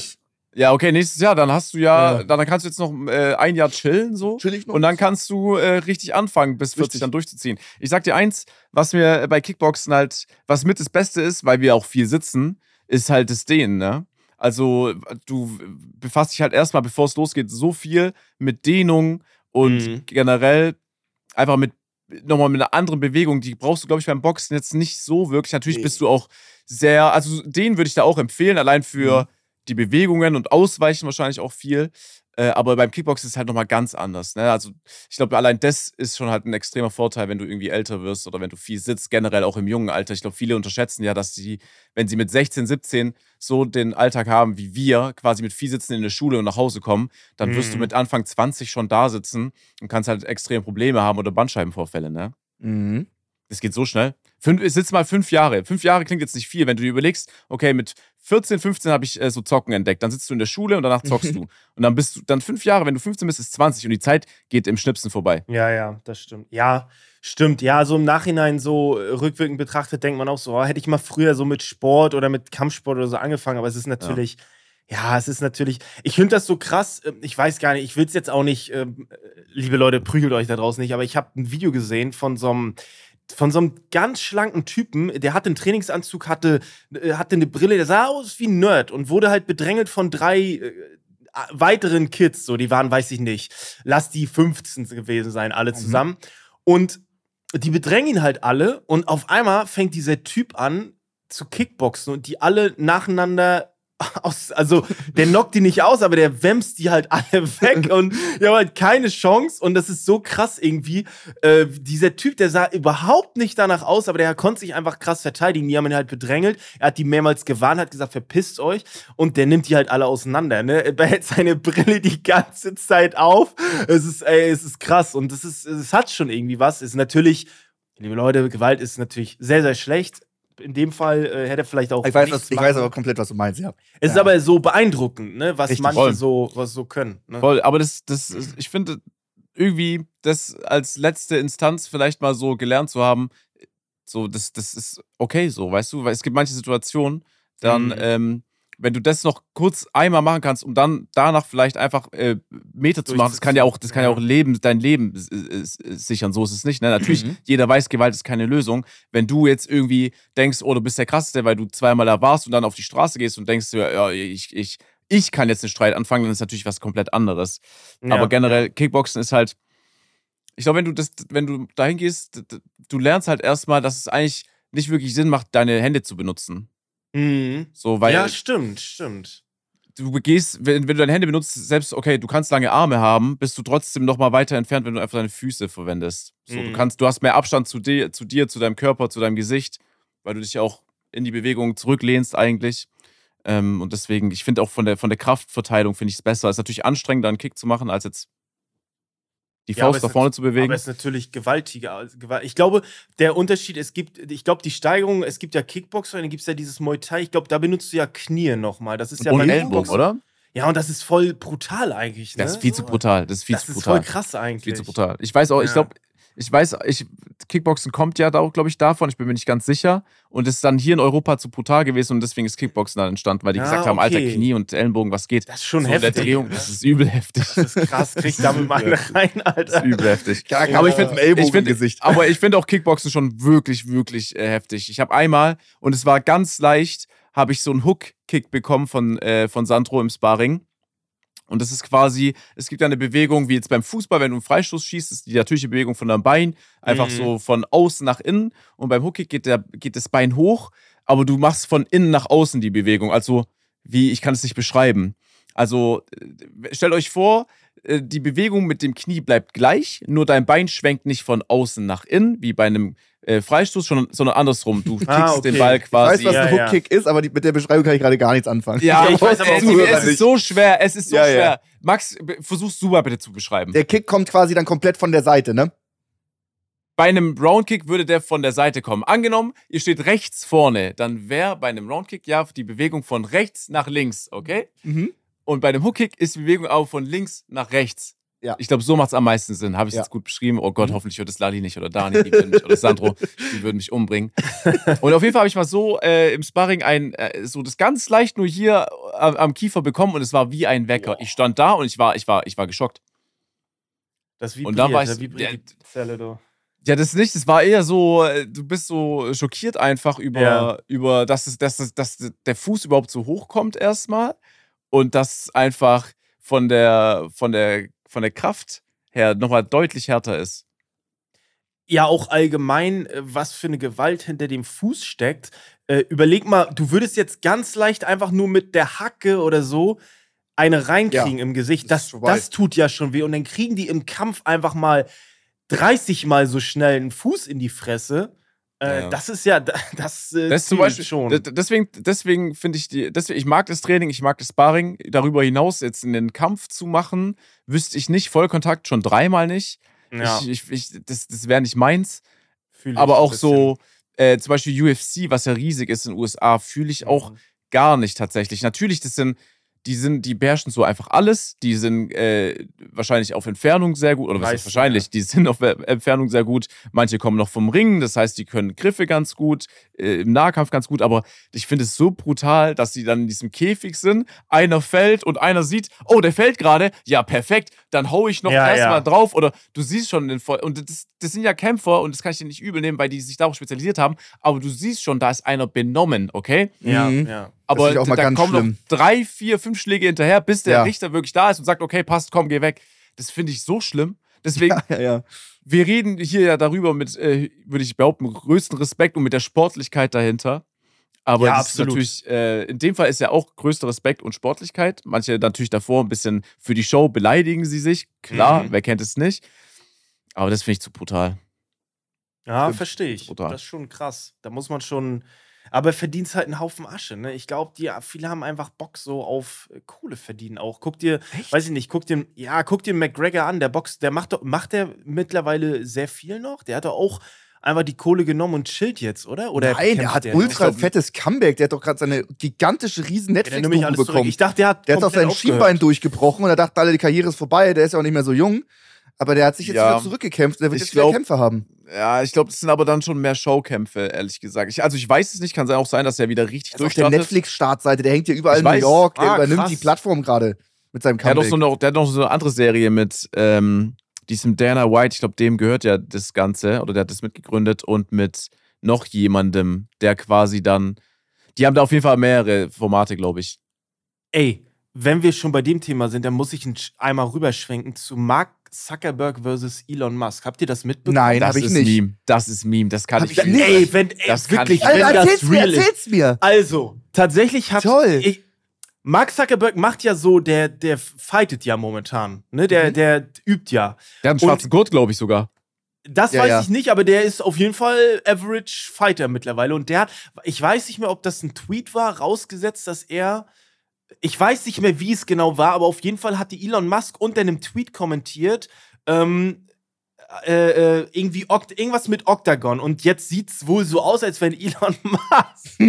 Ja, okay, nächstes Jahr, dann hast du ja, Ja. dann kannst du jetzt noch äh, ein Jahr chillen, so. Chill ich noch. Und dann kannst du äh, richtig anfangen, bis 40 Richtig. dann durchzuziehen. Ich sag dir eins, was mir bei Kickboxen halt, was mit das Beste ist, weil wir auch viel sitzen, ist halt das Dehnen, ne? Also, du befasst dich halt erstmal, bevor es losgeht, so viel mit Dehnung und Mhm. generell einfach mit nochmal mit einer anderen Bewegung. Die brauchst du, glaube ich, beim Boxen jetzt nicht so wirklich. Natürlich Nee. bist du auch sehr, also den würde ich da auch empfehlen, allein für Mhm. Die Bewegungen und Ausweichen wahrscheinlich auch viel. Äh, aber beim Kickboxen ist es halt nochmal ganz anders. Ne? Also ich glaube, allein das ist schon halt ein extremer Vorteil, wenn du irgendwie älter wirst oder wenn du viel sitzt, generell auch im jungen Alter. Ich glaube, viele unterschätzen ja, dass sie, wenn sie mit 16, 17 so den Alltag haben wie wir, quasi mit viel sitzen in der Schule und nach Hause kommen, dann wirst du Mhm. mit Anfang 20 schon da sitzen und kannst halt extrem Probleme haben oder Bandscheibenvorfälle. Ne? Mhm. Es geht so schnell. Fünf, ich sitze mal fünf Jahre. Fünf Jahre klingt jetzt nicht viel, wenn du dir überlegst, okay, mit 14, 15 habe ich äh, so Zocken entdeckt. Dann sitzt du in der Schule und danach zockst du. Und dann bist du, dann fünf Jahre, wenn du 15 bist, ist 20 und die Zeit geht im Schnipsen vorbei. Ja, ja, das stimmt. Ja, stimmt. Ja, so im Nachhinein so äh, rückwirkend betrachtet denkt man auch so, oh, hätte ich mal früher so mit Sport oder mit Kampfsport oder so angefangen, aber es ist natürlich, ja, es ist natürlich, ich finde das so krass, ähm, ich weiß gar nicht, ich will es jetzt auch nicht, ähm, äh, liebe Leute, prügelt euch da draußen nicht, aber ich habe ein Video gesehen von so einem von so einem ganz schlanken Typen, der hatte einen Trainingsanzug, hatte, äh, hatte eine Brille, der sah aus wie ein Nerd und wurde halt bedrängelt von drei äh, weiteren Kids, so, die waren, weiß ich nicht, lass die 15 gewesen sein, alle zusammen. Und die bedrängen ihn halt alle und auf einmal fängt dieser Typ an zu Kickboxen und die alle nacheinander aus, also der knockt die nicht aus, aber der wämst die halt alle weg und die haben halt keine Chance und das ist so krass irgendwie. Äh, dieser Typ, der sah überhaupt nicht danach aus, aber der konnte sich einfach krass verteidigen. Die haben ihn halt bedrängelt. Er hat die mehrmals gewarnt, hat gesagt, verpisst euch und der nimmt die halt alle auseinander. Ne? Er behält seine Brille die ganze Zeit auf. Es ist, ey, es ist krass und es ist, es hat schon irgendwie was. Es ist natürlich, liebe Leute, Gewalt ist natürlich sehr, sehr schlecht in dem Fall äh, hätte er vielleicht auch. Ich weiß, was, ich weiß aber komplett, was du meinst, ja. Es ist Ja. aber so beeindruckend, ne, was Richtig, manche voll. so, was so können. Ne? Voll, aber das, das, ist- ich finde, irgendwie das als letzte Instanz vielleicht mal so gelernt zu haben, so, das, das ist okay so, weißt du, weil es gibt manche Situationen, dann, Mhm. ähm, wenn du das noch kurz einmal machen kannst, um dann danach vielleicht einfach äh, Meter zu machen, das kann ja auch, das kann ja auch Leben, dein Leben s- s- s- sichern, so ist es nicht. Ne? Natürlich, Mhm. jeder weiß, Gewalt ist keine Lösung. Wenn du jetzt irgendwie denkst, oh, du bist der krasseste, weil du zweimal da warst und dann auf die Straße gehst und denkst, ja, ja, ich, ich, ich kann jetzt einen Streit anfangen, dann ist natürlich was komplett anderes. Ja. Aber generell, Kickboxen ist halt, ich glaube, wenn du das, wenn du dahin gehst, du lernst halt erstmal, dass es eigentlich nicht wirklich Sinn macht, deine Hände zu benutzen. Mhm. So, weil ja, stimmt, stimmt. du gehst, wenn, wenn du deine Hände benutzt, selbst, okay, du kannst lange Arme haben, bist du trotzdem noch mal weiter entfernt, wenn du einfach deine Füße verwendest. So, du Mhm. kannst, du hast mehr Abstand zu dir, zu dir, zu deinem Körper, zu deinem Gesicht, weil du dich auch in die Bewegung zurücklehnst eigentlich. Ähm, und deswegen, ich finde auch von der, von der Kraftverteilung finde ich es besser. Es ist natürlich anstrengender, einen Kick zu machen, als jetzt die Ja, Faust nach ist vorne zu bewegen. Aber es ist natürlich gewaltiger. Ich glaube, der Unterschied, es gibt, ich glaube, die Steigerung, es gibt ja Kickboxer, dann gibt es ja dieses Muay Thai. Ich glaube, da benutzt du ja Knie nochmal. Das ist ja und beim Kickboxen- oder? Ja, und das ist voll brutal eigentlich. Ne? Das ist viel zu brutal. Das ist viel Das zu ist brutal. voll krass eigentlich. Viel zu brutal. Ich weiß auch, ich Ja. glaube, ich weiß, ich, Kickboxen kommt ja da auch, glaube ich, davon. Ich bin mir nicht ganz sicher. Und ist dann hier in Europa zu brutal gewesen und deswegen ist Kickboxen dann entstanden, weil die Ja, gesagt haben, alter. Knie und Ellenbogen, was geht? Das ist schon so in der heftig. Drehung, das ist übel heftig. Das ist krass, krieg da mit meine rein, Das Alter. ist übel heftig. Aber ich finde, Ellbogen Gesicht. aber ich finde auch Kickboxen schon wirklich, wirklich äh, heftig. Ich habe einmal und es war ganz leicht, habe ich so einen Hook-Kick bekommen von äh, von Sandro im Sparring. Und das ist quasi, es gibt ja eine Bewegung, wie jetzt beim Fußball, wenn du einen Freistoß schießt, ist die natürliche Bewegung von deinem Bein einfach Mhm. so von außen nach innen. Und beim Hookkick geht, der, geht das Bein hoch, aber du machst von innen nach außen die Bewegung. Also, wie, ich kann es nicht beschreiben. Also, äh, stellt euch vor, die Bewegung mit dem Knie bleibt gleich, nur dein Bein schwenkt nicht von außen nach innen, wie bei einem äh, Freistoß, schon, sondern andersrum. Du kickst Ah, okay. den Ball Ich weiß, quasi. was Ja, ein ja. Hookkick ist, aber die, mit der Beschreibung kann ich gerade gar nichts anfangen. ja, Ja, ich weiß aber auch es, nicht, es ist so schwer, es ist so Ja, ja. schwer. Max, versuch's du mal bitte zu beschreiben. Der Kick kommt quasi dann komplett von der Seite, ne? bei einem Roundkick würde der von der Seite kommen. Angenommen, ihr steht rechts vorne, dann wäre bei einem Roundkick ja die Bewegung von rechts nach links, okay? Mhm. Und bei einem Hookkick ist die Bewegung auch von links nach rechts. Ja. Ich glaube, so macht es am meisten Sinn. Habe ich Ja. jetzt gut beschrieben? Oh Gott, Mhm. hoffentlich hört es Lali nicht oder Dani, die würden mich, oder Sandro, die würden mich umbringen. Und auf jeden Fall habe ich mal so äh, im Sparring ein, äh, so das ganz leicht nur hier am, am Kiefer bekommen und es war wie ein Wecker. Ich stand da und ich war, ich war, ich war geschockt. Das vibriert, Und dann war ich- da vibriert ja, die Zelle, du. Ja, das nicht. Es war eher so, äh, du bist so schockiert einfach über, Ja. über dass, es, dass, es, dass der Fuß überhaupt so hoch kommt erstmal und das einfach von der, von der, von der Kraft her nochmal deutlich härter ist. ja auch allgemein, äh, was für eine Gewalt hinter dem Fuß steckt. Äh, überleg mal, du würdest jetzt ganz leicht einfach nur mit der Hacke oder so eine reinkriegen im Gesicht. das das tut ja schon weh. Und dann kriegen die im Kampf einfach mal 30 Mal so schnell einen Fuß in die Fresse. Äh, Ja. Das ist ja, das, äh, Das ist zum Beispiel schon. Deswegen, deswegen finde ich die, deswegen, ich mag das Training, ich mag das Sparring. Darüber hinaus jetzt in den Kampf zu machen, wüsste ich nicht. Vollkontakt schon dreimal nicht. ja, Ich, ich, ich, das das wäre nicht meins. fühl aber auch so, äh, zum Beispiel UFC, was ja riesig ist in den USA, fühle ich auch Mhm. gar nicht tatsächlich. Natürlich, das sind, die sind, die beherrschen so einfach alles. Die sind äh, wahrscheinlich auf Entfernung sehr gut, oder was heißt wahrscheinlich, die sind auf Entfernung sehr gut. Manche kommen noch vom Ring, das heißt, die können Griffe ganz gut, äh, im Nahkampf ganz gut, aber ich finde es so brutal, dass sie dann in diesem Käfig sind, einer fällt und einer sieht, oh, der fällt gerade, ja, perfekt, dann hau ich noch Ja, erstmal ja. drauf oder du siehst schon den Voll und das, das sind ja Kämpfer und das kann ich dir nicht übel nehmen, weil die sich darauf spezialisiert haben, aber du siehst schon, da ist einer benommen, okay? Ja, Mhm. ja. Aber ich auch mal da ganz kommen schlimm. noch drei, vier, fünf Schläge hinterher, bis der Ja. Richter wirklich da ist und sagt, okay, passt, komm, geh weg. Das finde ich so schlimm. Deswegen, Ja, ja, ja. wir reden hier ja darüber mit, äh, würde ich behaupten, größten Respekt und mit der Sportlichkeit dahinter. Aber Ja, das ist absolut. natürlich, äh, in dem Fall ist ja auch größter Respekt und Sportlichkeit. Manche natürlich davor ein bisschen für die Show beleidigen sie sich. Klar, Mhm. wer kennt es nicht. Aber das finde ich zu brutal. Ja, verstehe ich. Brutal. Das ist schon krass. Da muss man schon. Aber verdienst halt einen Haufen Asche, ne? Ich glaube, die viele haben einfach Bock so auf äh, Kohle verdienen auch. Guck dir, weiß ich nicht, guck dir, ja, guck dir McGregor an, der Box, der macht doch, macht der mittlerweile sehr viel noch? Der hat doch auch einfach die Kohle genommen und chillt jetzt, oder? Oder Nein, der kämpft hat der? ultra glaub, fettes Comeback. Der hat doch gerade seine gigantische riesen Ja, Netflix-Doku alles zurück. bekommen. Ich dachte, der hat Der hat auch komplett sein. Schienbein durchgebrochen und er dachte, alle, die Karriere ist vorbei. Der ist ja auch nicht mehr so jung. Aber der hat sich jetzt Ja. wieder zurückgekämpft. Der wird Ich jetzt wieder glaub- Kämpfe haben. Ja, ich glaube, das sind aber dann schon mehr Showkämpfe, ehrlich gesagt. Ich, also ich weiß es nicht, kann auch sein, dass er wieder richtig Das ist auf der. Netflix-Startseite. Der hängt ja überall Ich in New. York. Der Ah, übernimmt krass. die Plattform gerade mit seinem Der hat, doch so der hat noch so eine andere Serie mit ähm, diesem Dana White. Ich glaube, dem gehört ja das Ganze oder der hat das mitgegründet und mit noch jemandem, der quasi dann. Die haben da auf jeden Fall mehrere Formate, glaube ich. Ey, wenn wir schon bei dem Thema sind, dann muss ich einmal rüberschwenken zu Mark Zuckerberg versus Elon Musk. Habt ihr das mitbekommen? Nein, das ist nicht. Meme. Das ist Meme. Das kann Hab ich. ich nicht. Ey, wenn, ey, Das kann wirklich, ich- wenn Alter, das erzähl's mir, real ist. erzähl's mir. Also, tatsächlich hat Toll. Ich, Mark Zuckerberg macht ja so, der, der fightet ja momentan. Ne? Der, Mhm. der übt ja. Der hat einen schwarzen Gurt, glaube ich sogar. Das Ja, weiß ja. ich nicht, aber der ist auf jeden Fall Average Fighter mittlerweile. Und der hat, ich weiß nicht mehr, ob das ein Tweet war, rausgesetzt, dass er. Ich weiß nicht mehr, wie es genau war, aber auf jeden Fall hat die Elon Musk unter einem Tweet kommentiert, ähm, äh, äh, irgendwie Oct irgendwas mit Octagon. Und jetzt sieht es wohl so aus, als wenn Elon Musk.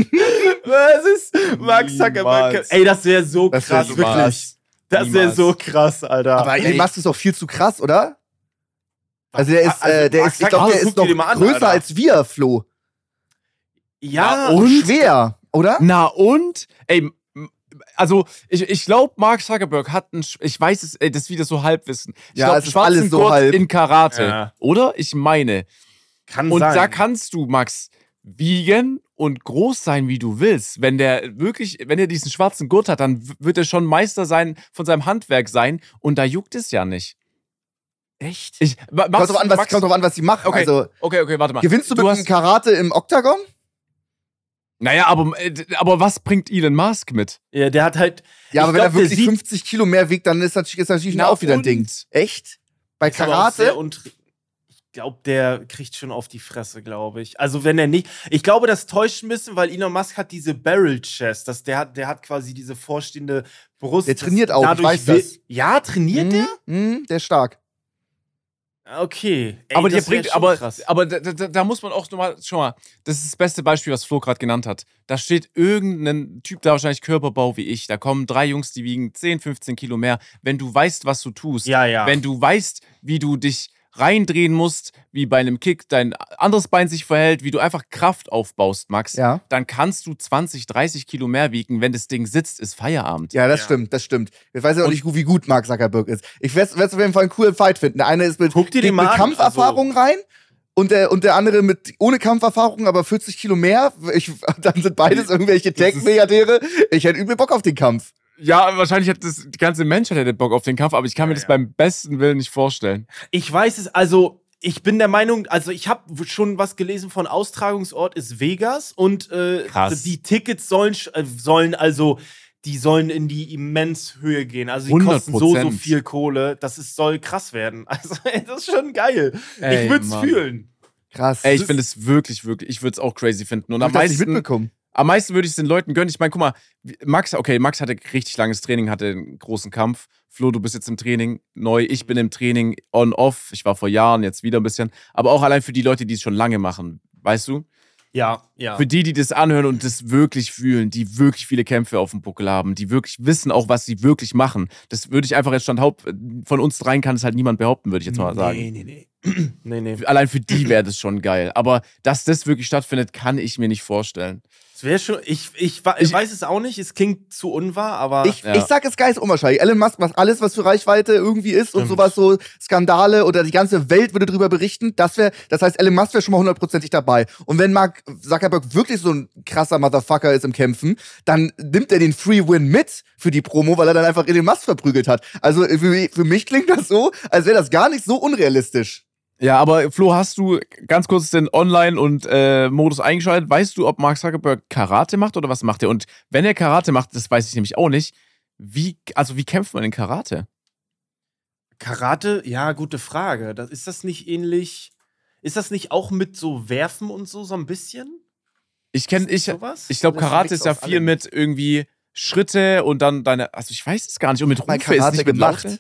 Was ist Mark Zuckerberg? Niemals. Ey, das wäre so Das wär krass, wirklich-. Das wäre so krass, Alter. Aber Elon Musk ist doch viel zu krass, oder? Also der ist, Also, äh, der Mark ist, ich glaube, der ist noch an, größer Alter. als wir, Flo. ja, und? Und schwer, oder? Na und? Ey, also ich, ich glaube, Mark Zuckerberg hat einen, Sch- ich weiß es, ey, das ist wieder so Halbwissen. Ich Ja, glaub, es ist schwarzen alles so Gurt halb. in Karate, Ja. oder? Ich meine. kann Und sein. da kannst du, Max, wiegen und groß sein, wie du willst. Wenn der wirklich, wenn er diesen schwarzen Gurt hat, dann wird er schon Meister sein von seinem Handwerk sein und da juckt es ja nicht. Echt? Ich, Kommt Max, drauf an, was, Max, kommt drauf an, was sie machen. Okay. Also, okay, okay, warte mal. gewinnst du, mit hast, dem Karate im Oktagon? Naja, aber, äh, aber was bringt Elon Musk mit? Ja, der hat halt. Ja, aber wenn glaub, er wirklich der sieht- 50 Kilo mehr wiegt, dann ist das, ist natürlich Na auch wieder ein und? Ding. Echt? Bei Karate? untr- Ich glaube, der kriegt schon auf die Fresse, glaube ich. Also wenn er nicht. Ich glaube, das täuscht ein bisschen, weil Elon Musk hat diese Barrel Chest. Das, der, hat, der hat quasi diese vorstehende Brust. Der trainiert auch, ich weiß das. Ja, trainiert der? Mhm, mhm, der ist stark. Okay. Ey, aber der bringt, aber, krass. aber da, da, da muss man auch nochmal, schau mal, das ist das beste Beispiel, was Flo gerade genannt hat. Da steht irgendein Typ, da wahrscheinlich Körperbau wie ich. Da kommen drei Jungs, die wiegen 10, 15 Kilo mehr. Wenn du weißt, was du tust, Ja, ja. wenn du weißt, wie du dich reindrehen musst, wie bei einem Kick dein anderes Bein sich verhält, wie du einfach Kraft aufbaust, Max, Ja. dann kannst du 20, 30 Kilo mehr wiegen. Wenn das Ding sitzt, ist Feierabend. Ja, das Ja. stimmt, das stimmt. Ich weiß ja auch Und- nicht, wie gut Mark Zuckerberg ist. Ich werde auf jeden Fall einen coolen Fight finden. Der eine ist mit, Guck dir mit Kampferfahrung rein und der, und der andere mit ohne Kampferfahrung, aber 40 Kilo mehr. Ich, dann sind beides irgendwelche Tech-Milliardäre. Ich hätte übel Bock auf den Kampf. Ja, wahrscheinlich hat das, die ganze Menschheit hätte Bock auf den Kampf, aber ich kann mir Ja, das ja. beim besten Willen nicht vorstellen. Ich weiß es, also ich bin der Meinung, also ich habe schon was gelesen von Austragungsort ist Vegas und äh, die Tickets sollen, äh, sollen also, die sollen in die immens Höhe gehen. Also die kosten so, so 100%. viel Kohle, dass es soll krass werden. Also das ist schon geil. Ey, ich würde es fühlen. Krass. Ey, ich finde es wirklich, wirklich, ich würde es auch crazy finden. Und ich am das meisten, mitbekommen. Am meisten würde ich es den Leuten gönnen. Ich meine, guck mal, Max, okay, Max hatte richtig langes Training, hatte einen großen Kampf. Flo, du bist jetzt im Training neu, ich bin im Training on-off. Ich war vor Jahren, jetzt wieder ein bisschen. Aber auch allein für die Leute, die es schon lange machen, weißt du? Ja, ja. Für die, die das anhören und das wirklich fühlen, die wirklich viele Kämpfe auf dem Buckel haben, die wirklich wissen auch, was sie wirklich machen. Das würde ich einfach jetzt Stand Haupt, von uns dreien kann es halt niemand behaupten, würde ich jetzt mal sagen. Nee, nee, nee. nee, nee. Allein für die wäre das schon geil. Aber dass das wirklich stattfindet, kann ich mir nicht vorstellen. Es wäre schon, ich, ich, ich Ich- weiß es auch nicht, es klingt zu unwahr, aber Ich, Ja. ich sag, es geil ist unwahrscheinlich. Elon Musk macht alles, was für Reichweite irgendwie ist und Stimmt. sowas, so Skandale oder die ganze Welt würde drüber berichten. Das wäre, das heißt, Elon Musk wäre schon mal hundertprozentig dabei. Und wenn Mark Zuckerberg wirklich so ein krasser Motherfucker ist im Kämpfen, dann nimmt er den Free Win mit für die Promo, weil er dann einfach Elon Musk verprügelt hat. Also für, für mich klingt das so, als wäre das gar nicht so unrealistisch. Ja, aber Flo, hast du ganz kurz den Online- und äh, Modus eingeschaltet? Weißt du, ob Mark Zuckerberg Karate macht oder was macht er? Und wenn er Karate macht, das weiß ich nämlich auch nicht. Wie, also wie kämpft man in Karate? Karate, ja, gute Frage. Das, ist das nicht ähnlich, ist das nicht auch mit so Werfen und so, so ein bisschen? Ich kenne, Ist ich, sowas? ich glaube, ist Karate ist ja viel allem. mit irgendwie Schritte und dann deine, also ich weiß es gar nicht. Und mit Rufe ist Karate nicht mit. Laute.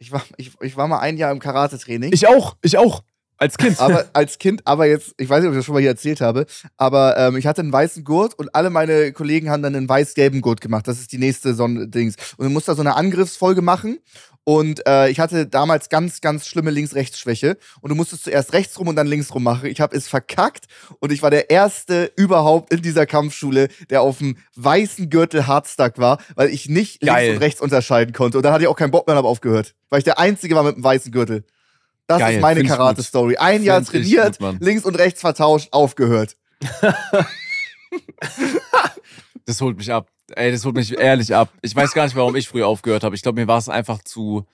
Ich war, ich, ich war mal ein Jahr im Karate-Training. Ich auch, ich auch. Als Kind. aber als Kind, aber jetzt, ich weiß nicht, ob ich das schon mal hier erzählt habe, aber ähm, ich hatte einen weißen Gurt und alle meine Kollegen haben dann einen weiß-gelben Gurt gemacht. Das ist die nächste Son-Dings. Und du musst da so eine Angriffsfolge machen. Und äh, ich hatte damals ganz, ganz schlimme Links-Rechts-Schwäche. Und du musstest zuerst rechts rum und dann links rum machen. Ich habe es verkackt und ich war der Erste überhaupt in dieser Kampfschule, der auf dem weißen Gürtel Hardstuck war, weil ich nicht Geil. links und rechts unterscheiden konnte. Und dann hatte ich auch keinen Bock mehr und habe aufgehört. Weil ich der Einzige war mit dem weißen Gürtel. Das Geil, ist meine. Karate-Story. Ein Jahr Find trainiert, gut, links und rechts vertauscht, aufgehört. Das holt mich ab. Ey, das holt mich ehrlich ab. Ich weiß gar nicht, warum ich früher aufgehört habe. Ich glaube, mir war es einfach zu.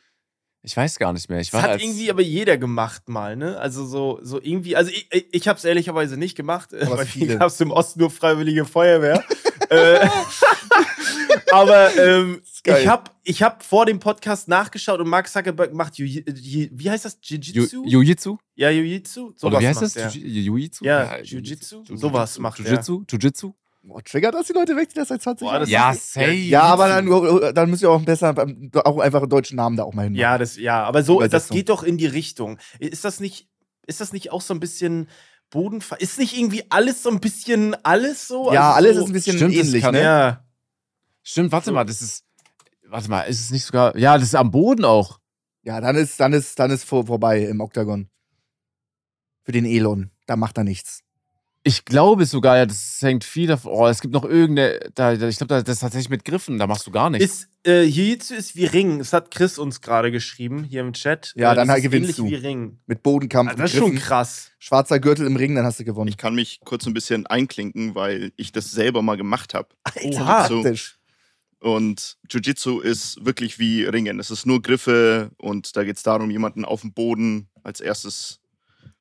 Ich weiß gar nicht mehr. Ich Das war hat irgendwie aber jeder gemacht mal, ne? Also so, so irgendwie, also ich, ich, habe es ehrlicherweise nicht gemacht, Aber weil viele. ich hab's im Osten nur Freiwillige Feuerwehr. Äh, aber ähm, ich habe ich hab vor dem Podcast nachgeschaut und Mark Zuckerberg macht, Jiu- wie heißt das, Ju- Jiu-Jitsu? Jiu-Jitsu? ja, Jiu-Jitsu? Oder Sowas wie heißt das? Jiu- Jiu-Jitsu? Ja, Jiu-Jitsu? Sowas macht. Jiu-Jitsu? Jiu-Jitsu? Boah, triggert das die Leute weg, die das seit 20 Boah, Jahren Ja, safe. Ja, aber dann, dann müsst ihr auch besser auch einfach einen deutschen Namen da auch mal hin. Ja, das, ja, aber so, das geht doch in die Richtung. Ist das nicht, ist das nicht auch so ein bisschen Bodenfall? Ist nicht irgendwie alles so ein bisschen alles so? ja Also alles so, ist ein bisschen Stimmt, ähnlich, kann- ne? Ja. Stimmt, warte mal, das ist. Warte mal, ist es nicht sogar. Ja, das ist am Boden auch. Ja, dann ist, dann ist, dann ist vor, vorbei im Oktagon. Für den Elon. Da macht er nichts. Ich glaube sogar, ja, das hängt viel davon. Oh, es gibt noch irgendeine. Da, ich glaube, das ist tatsächlich mit Griffen, da machst du gar nichts. Ist, äh, Jiu-Jitsu ist wie Ring. Das hat Chris uns gerade geschrieben, hier im Chat. Ja, äh, dann das halt ist gewinnst ähnlich du. wie Ring. Mit Bodenkampf Also und das ist schon krass. Schwarzer Gürtel im Ring, dann hast du gewonnen. Ich kann mich kurz ein bisschen einklinken, weil ich das selber mal gemacht habe. Oha. So. Und Jiu-Jitsu ist wirklich wie Ringen. Es ist nur Griffe und da geht es darum, jemanden auf dem Boden als erstes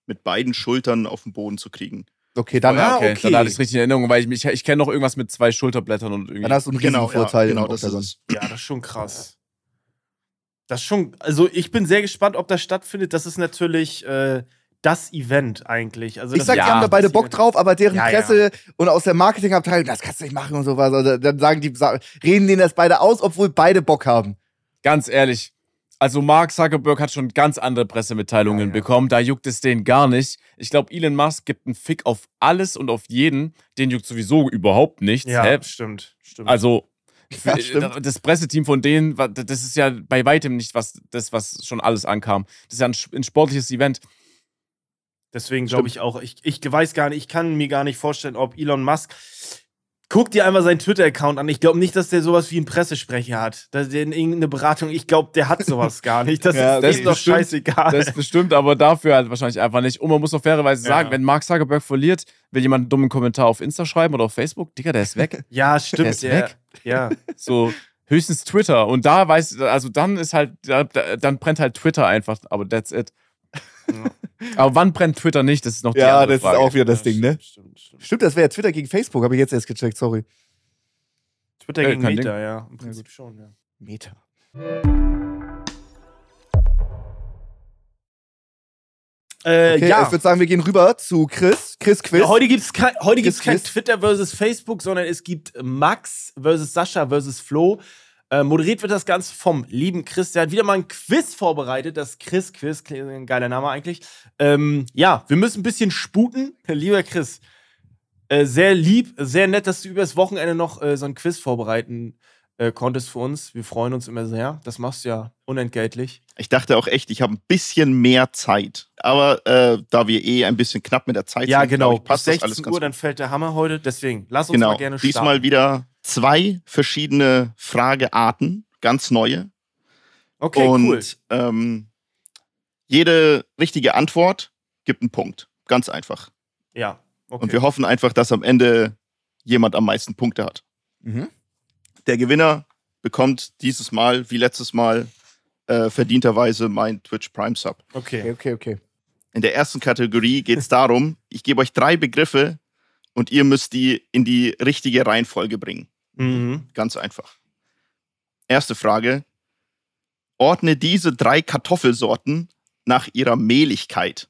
mit beiden Schultern auf den Boden zu kriegen. Okay, dann, Ja, okay, okay. dann hatte ich es richtig in Erinnerung, weil ich, mich- ich kenne noch irgendwas mit zwei Schulterblättern und irgendwie. dann hast du einen riesigen Vorteil genau im das ist. Ja, das ist schon krass. Das ist schon, also ich bin sehr gespannt, ob das stattfindet. Das ist natürlich äh, das Event eigentlich. Also Ich sag, Ja, die haben da beide Bock Event. drauf, aber deren Ja, ja. Presse und aus der Marketingabteilung, das kannst du nicht machen und sowas. Also, dann sagen die, reden denen das beide aus, obwohl beide Bock haben. Ganz ehrlich. Also Mark Zuckerberg hat schon ganz andere Pressemitteilungen Ja, ja. bekommen. Da juckt es den gar nicht. Ich glaube, Elon Musk gibt einen Fick auf alles und auf jeden. Den juckt sowieso überhaupt nichts. Ja, Hä? stimmt, stimmt. Also Ja, stimmt. das Presseteam von denen, das ist ja bei weitem nicht was, das, was schon alles ankam. Das ist ja ein, ein sportliches Event. Deswegen glaube ich auch, ich, ich weiß gar nicht, ich kann mir gar nicht vorstellen, ob Elon Musk. Guck dir einmal seinen Twitter-Account an. Ich glaube nicht, dass der sowas wie einen Pressesprecher hat. Dass der in irgendeine Beratung, ich glaube, der hat sowas gar nicht. Das Ja, ist, das ist doch bestimmt. scheißegal. Das bestimmt, aber dafür halt wahrscheinlich einfach nicht. Und man muss auch fairerweise Ja. sagen, wenn Mark Zuckerberg verliert, will jemand einen dummen Kommentar auf Insta schreiben oder auf Facebook, Digga, der ist weg. ja, Der stimmt. ist der- weg. Ja. So höchstens Twitter. Und da weiß, also dann ist halt, da- da- dann brennt halt Twitter einfach, aber that's it. Ja. Aber wann brennt Twitter nicht? Das ist noch die Ja, andere das Frage. ist auch wieder das Ding, ne? Stimmt, stimmt. Stimmt, das wäre ja Twitter gegen Facebook, habe ich jetzt erst gecheckt, sorry. Twitter Ja, gegen Meta, ja. Im Prinzip gut. schon, ja. Meta. Äh, Okay, ja. ich würde sagen, wir gehen rüber zu Chris. Chris Quiz. Ja, heute gibt es kein, heute gibt's Quiz, kein. Twitter versus Facebook, sondern es gibt Max versus Sascha versus Flo. Äh, moderiert wird das Ganze vom lieben Chris. Der hat wieder mal ein Quiz vorbereitet. Das Chris-Quiz, ein geiler Name eigentlich. Ähm, ja, wir müssen ein bisschen sputen. Lieber Chris, äh, sehr lieb, sehr nett, dass du übers Wochenende noch äh, so ein Quiz vorbereiten äh, konntest für uns. Wir freuen uns immer sehr. Das machst du ja unentgeltlich. Ich dachte auch echt, ich habe ein bisschen mehr Zeit. Aber äh, da wir eh ein bisschen knapp mit der Zeit Ja, sind, genau. ich, passt Bis das alles 16 ganz Uhr, dann fällt der Hammer heute. Deswegen, lass uns Genau. mal gerne starten. Diesmal wieder zwei verschiedene Fragearten, ganz neue. Okay, und cool. ähm, jede richtige Antwort gibt einen Punkt. Ganz einfach. Ja, okay. Und wir hoffen einfach, dass am Ende jemand am meisten Punkte hat. Mhm. Der Gewinner bekommt dieses Mal, wie letztes Mal, äh, verdienterweise mein Twitch Prime Sub. Okay, okay. okay, okay. In der ersten Kategorie geht es darum, ich gebe euch drei Begriffe und ihr müsst die in die richtige Reihenfolge bringen. Mhm. Ganz einfach. Erste Frage. Ordne diese drei Kartoffelsorten nach ihrer Mehligkeit.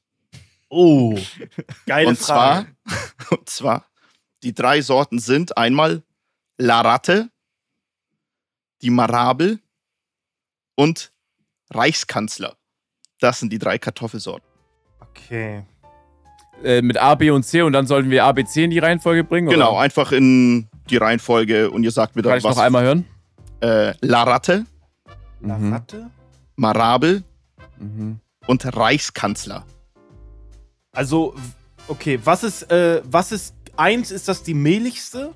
Oh, geile und Frage. zwar, und zwar, die drei Sorten sind einmal Laratte, die Marabel und Reichskanzler. Das sind die drei Kartoffelsorten. Okay. Äh, mit A, B und C und dann sollten wir A, B, C in die Reihenfolge bringen? Genau, Oder? einfach in die Reihenfolge und ihr sagt mir Kann dann ich was. noch einmal hören? Äh, Laratte, Mhm. Ratte? Marabel Mhm. und Reichskanzler. Also, okay, was ist, äh, was ist, eins, ist das die mehligste?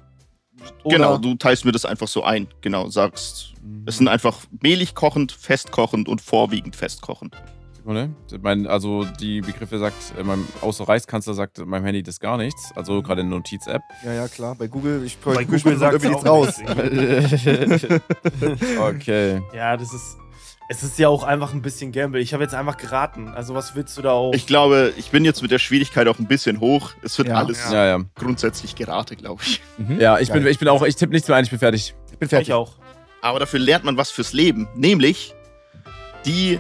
Oder- Genau, du teilst mir das einfach so ein. Genau, sagst, es sind einfach mehlig kochend, festkochend und vorwiegend festkochend. Sekunde. Mein, also die Begriffe sagt, äh, mein, außer Reichskanzler sagt meinem Handy das gar nichts. Also gerade in der Notiz-App. Ja, ja, klar. Bei Google, ich Bei bei Google Google sagt irgendwie nichts raus. okay. Ja, das ist, es ist ja auch einfach ein bisschen Gamble. Ich habe jetzt einfach geraten. Also, was willst du da auch? Ich glaube, ich bin jetzt mit der Schwierigkeit auch ein bisschen hoch. Es wird Ja. alles Ja, ja. grundsätzlich gerate, glaube ich. Mhm. Ja, ich bin, ich bin auch, ich tippe nichts mehr ein, ich bin fertig. Ich bin ich fertig. auch. Aber dafür lernt man was fürs Leben. Nämlich die,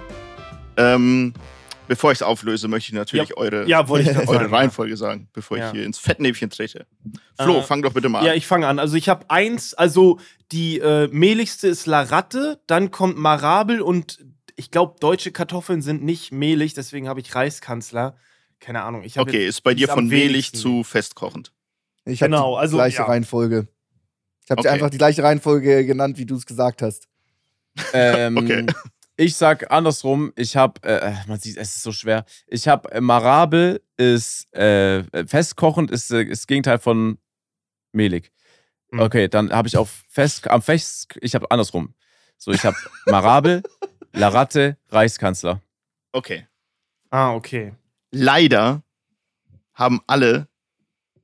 ähm, bevor ich es auflöse, möchte ich natürlich eure, Ja, ich eure sagen. Reihenfolge sagen, bevor Ja. ich hier ins Fettnäpfchen trete. Flo, Äh, fang doch bitte mal Ja, an. ich fange an. Also ich habe eins, also die äh, mehligste ist Laratte, dann kommt Marabel und ich glaube, deutsche Kartoffeln sind nicht mehlig, deswegen habe ich Reiskanzler. Keine Ahnung. Ich okay, ist bei dir von mehlig zu festkochend. Ich habe Genau, die also, gleiche ja. Reihenfolge. Ich habe Okay. einfach die gleiche Reihenfolge genannt, wie du es gesagt hast. Ähm, Okay. Ich sag andersrum, ich habe, äh, man sieht, es ist so schwer. Ich habe äh, Marabel ist äh, festkochend, ist, äh, ist das Gegenteil von mehlig. Hm. Okay, dann habe ich auf fest, am fest, ich habe andersrum. So, ich habe Marabel, Laratte, Reichskanzler. Okay. Ah, okay. Leider haben alle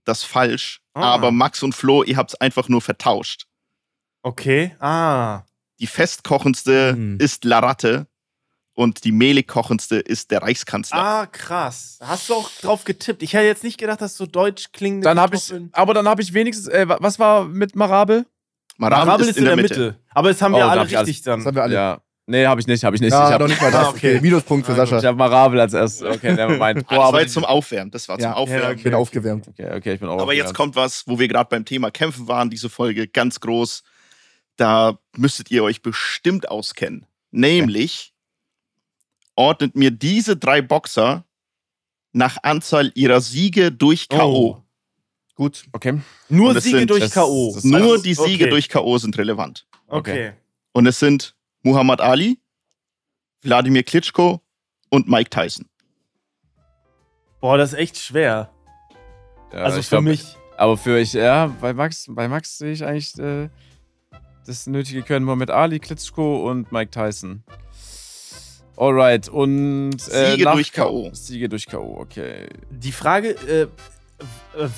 das falsch, Ah. aber Max und Flo, ihr habt es einfach nur vertauscht. Okay. Ah. Die festkochendste Hm. ist Laratte und die mehlig kochendste ist der Reichskanzler. Ah, krass. Hast du auch drauf getippt? Ich hätte jetzt nicht gedacht, dass so deutsch klingende Dann habe ich, aber dann habe ich wenigstens, äh, wa- was war mit Marabel? Marabel, ist in der Mitte. Aber das haben Oh, wir da alle hab ich alles- richtig dann. Das haben wir alle. Ja. Nee, habe ich nicht, habe ich nicht. Ja, ich habe doch nicht mal das. Ah, okay. okay. Minuspunkt für Ah, Sascha. ich hab Marabel als erstes. Okay, nevermind. Boah, das aber war jetzt zum Aufwärmen. Das war zum Ja. Aufwärmen. Ja, Ich bin aufgewärmt. okay, okay, ich bin auch Aber jetzt kommt was, wo wir gerade beim Thema Kämpfen waren, diese Folge ganz groß. Da müsstet ihr euch bestimmt auskennen. Nämlich ordnet mir diese drei Boxer nach Anzahl ihrer Siege durch K.O. Oh. Gut. Okay. Nur Siege sind- durch K.O. Nur die Siege okay. durch K.O. sind relevant. Okay. Und es sind Muhammad Ali, Wladimir Klitschko und Mike Tyson. Boah, das ist echt schwer. Ja, also für glaub, mich. Aber für ich, ja, bei Max, bei Max sehe ich eigentlich äh, das nötige Können Mohamed Ali, Klitschko und Mike Tyson. Alright, und. Äh, Siege nach durch K.O.. Siege durch K.O., okay. Die Frage, äh, äh,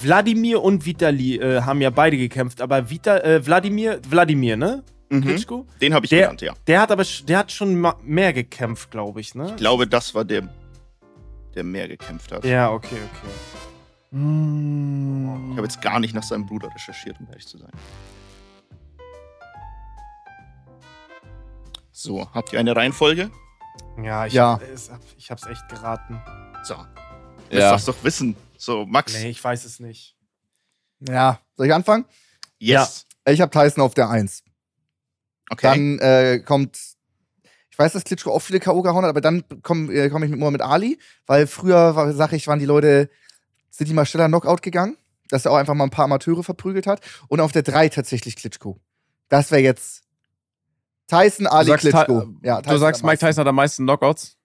Wladimir und Vitali äh, haben ja beide gekämpft, aber Vita, äh, Wladimir, Wladimir, ne? Mhm. Klitschko? Den habe ich Der- genannt, ja. Der hat aber, der hat schon mehr gekämpft, glaube ich, ne? Ich glaube, das war der, der mehr gekämpft hat. Ja, okay, okay. Ich habe jetzt gar nicht nach seinem Bruder recherchiert, um ehrlich zu sein. So, habt ihr eine Reihenfolge? Ja, ich, Ja. Hab, ich hab's echt geraten. So. Du Ja. das doch wissen. So, Max. Nee, ich weiß es nicht. Ja. Soll ich anfangen? Yes. Ich habe Tyson auf der 1. Okay. Dann äh, kommt. Ich weiß, dass Klitschko auch viele K.O. gehauen hat, aber dann komme äh, komm ich mit Mohamed Ali, weil früher, war, sag ich, waren die Leute, sind die mal schneller Knockout gegangen, dass er auch einfach mal ein paar Amateure verprügelt hat. Und auf der 3 tatsächlich Klitschko. Das wäre jetzt Tyson, Ali, sagst, Klitschko. Ja, du sagst, Mike. Tyson hat am meisten Knockouts?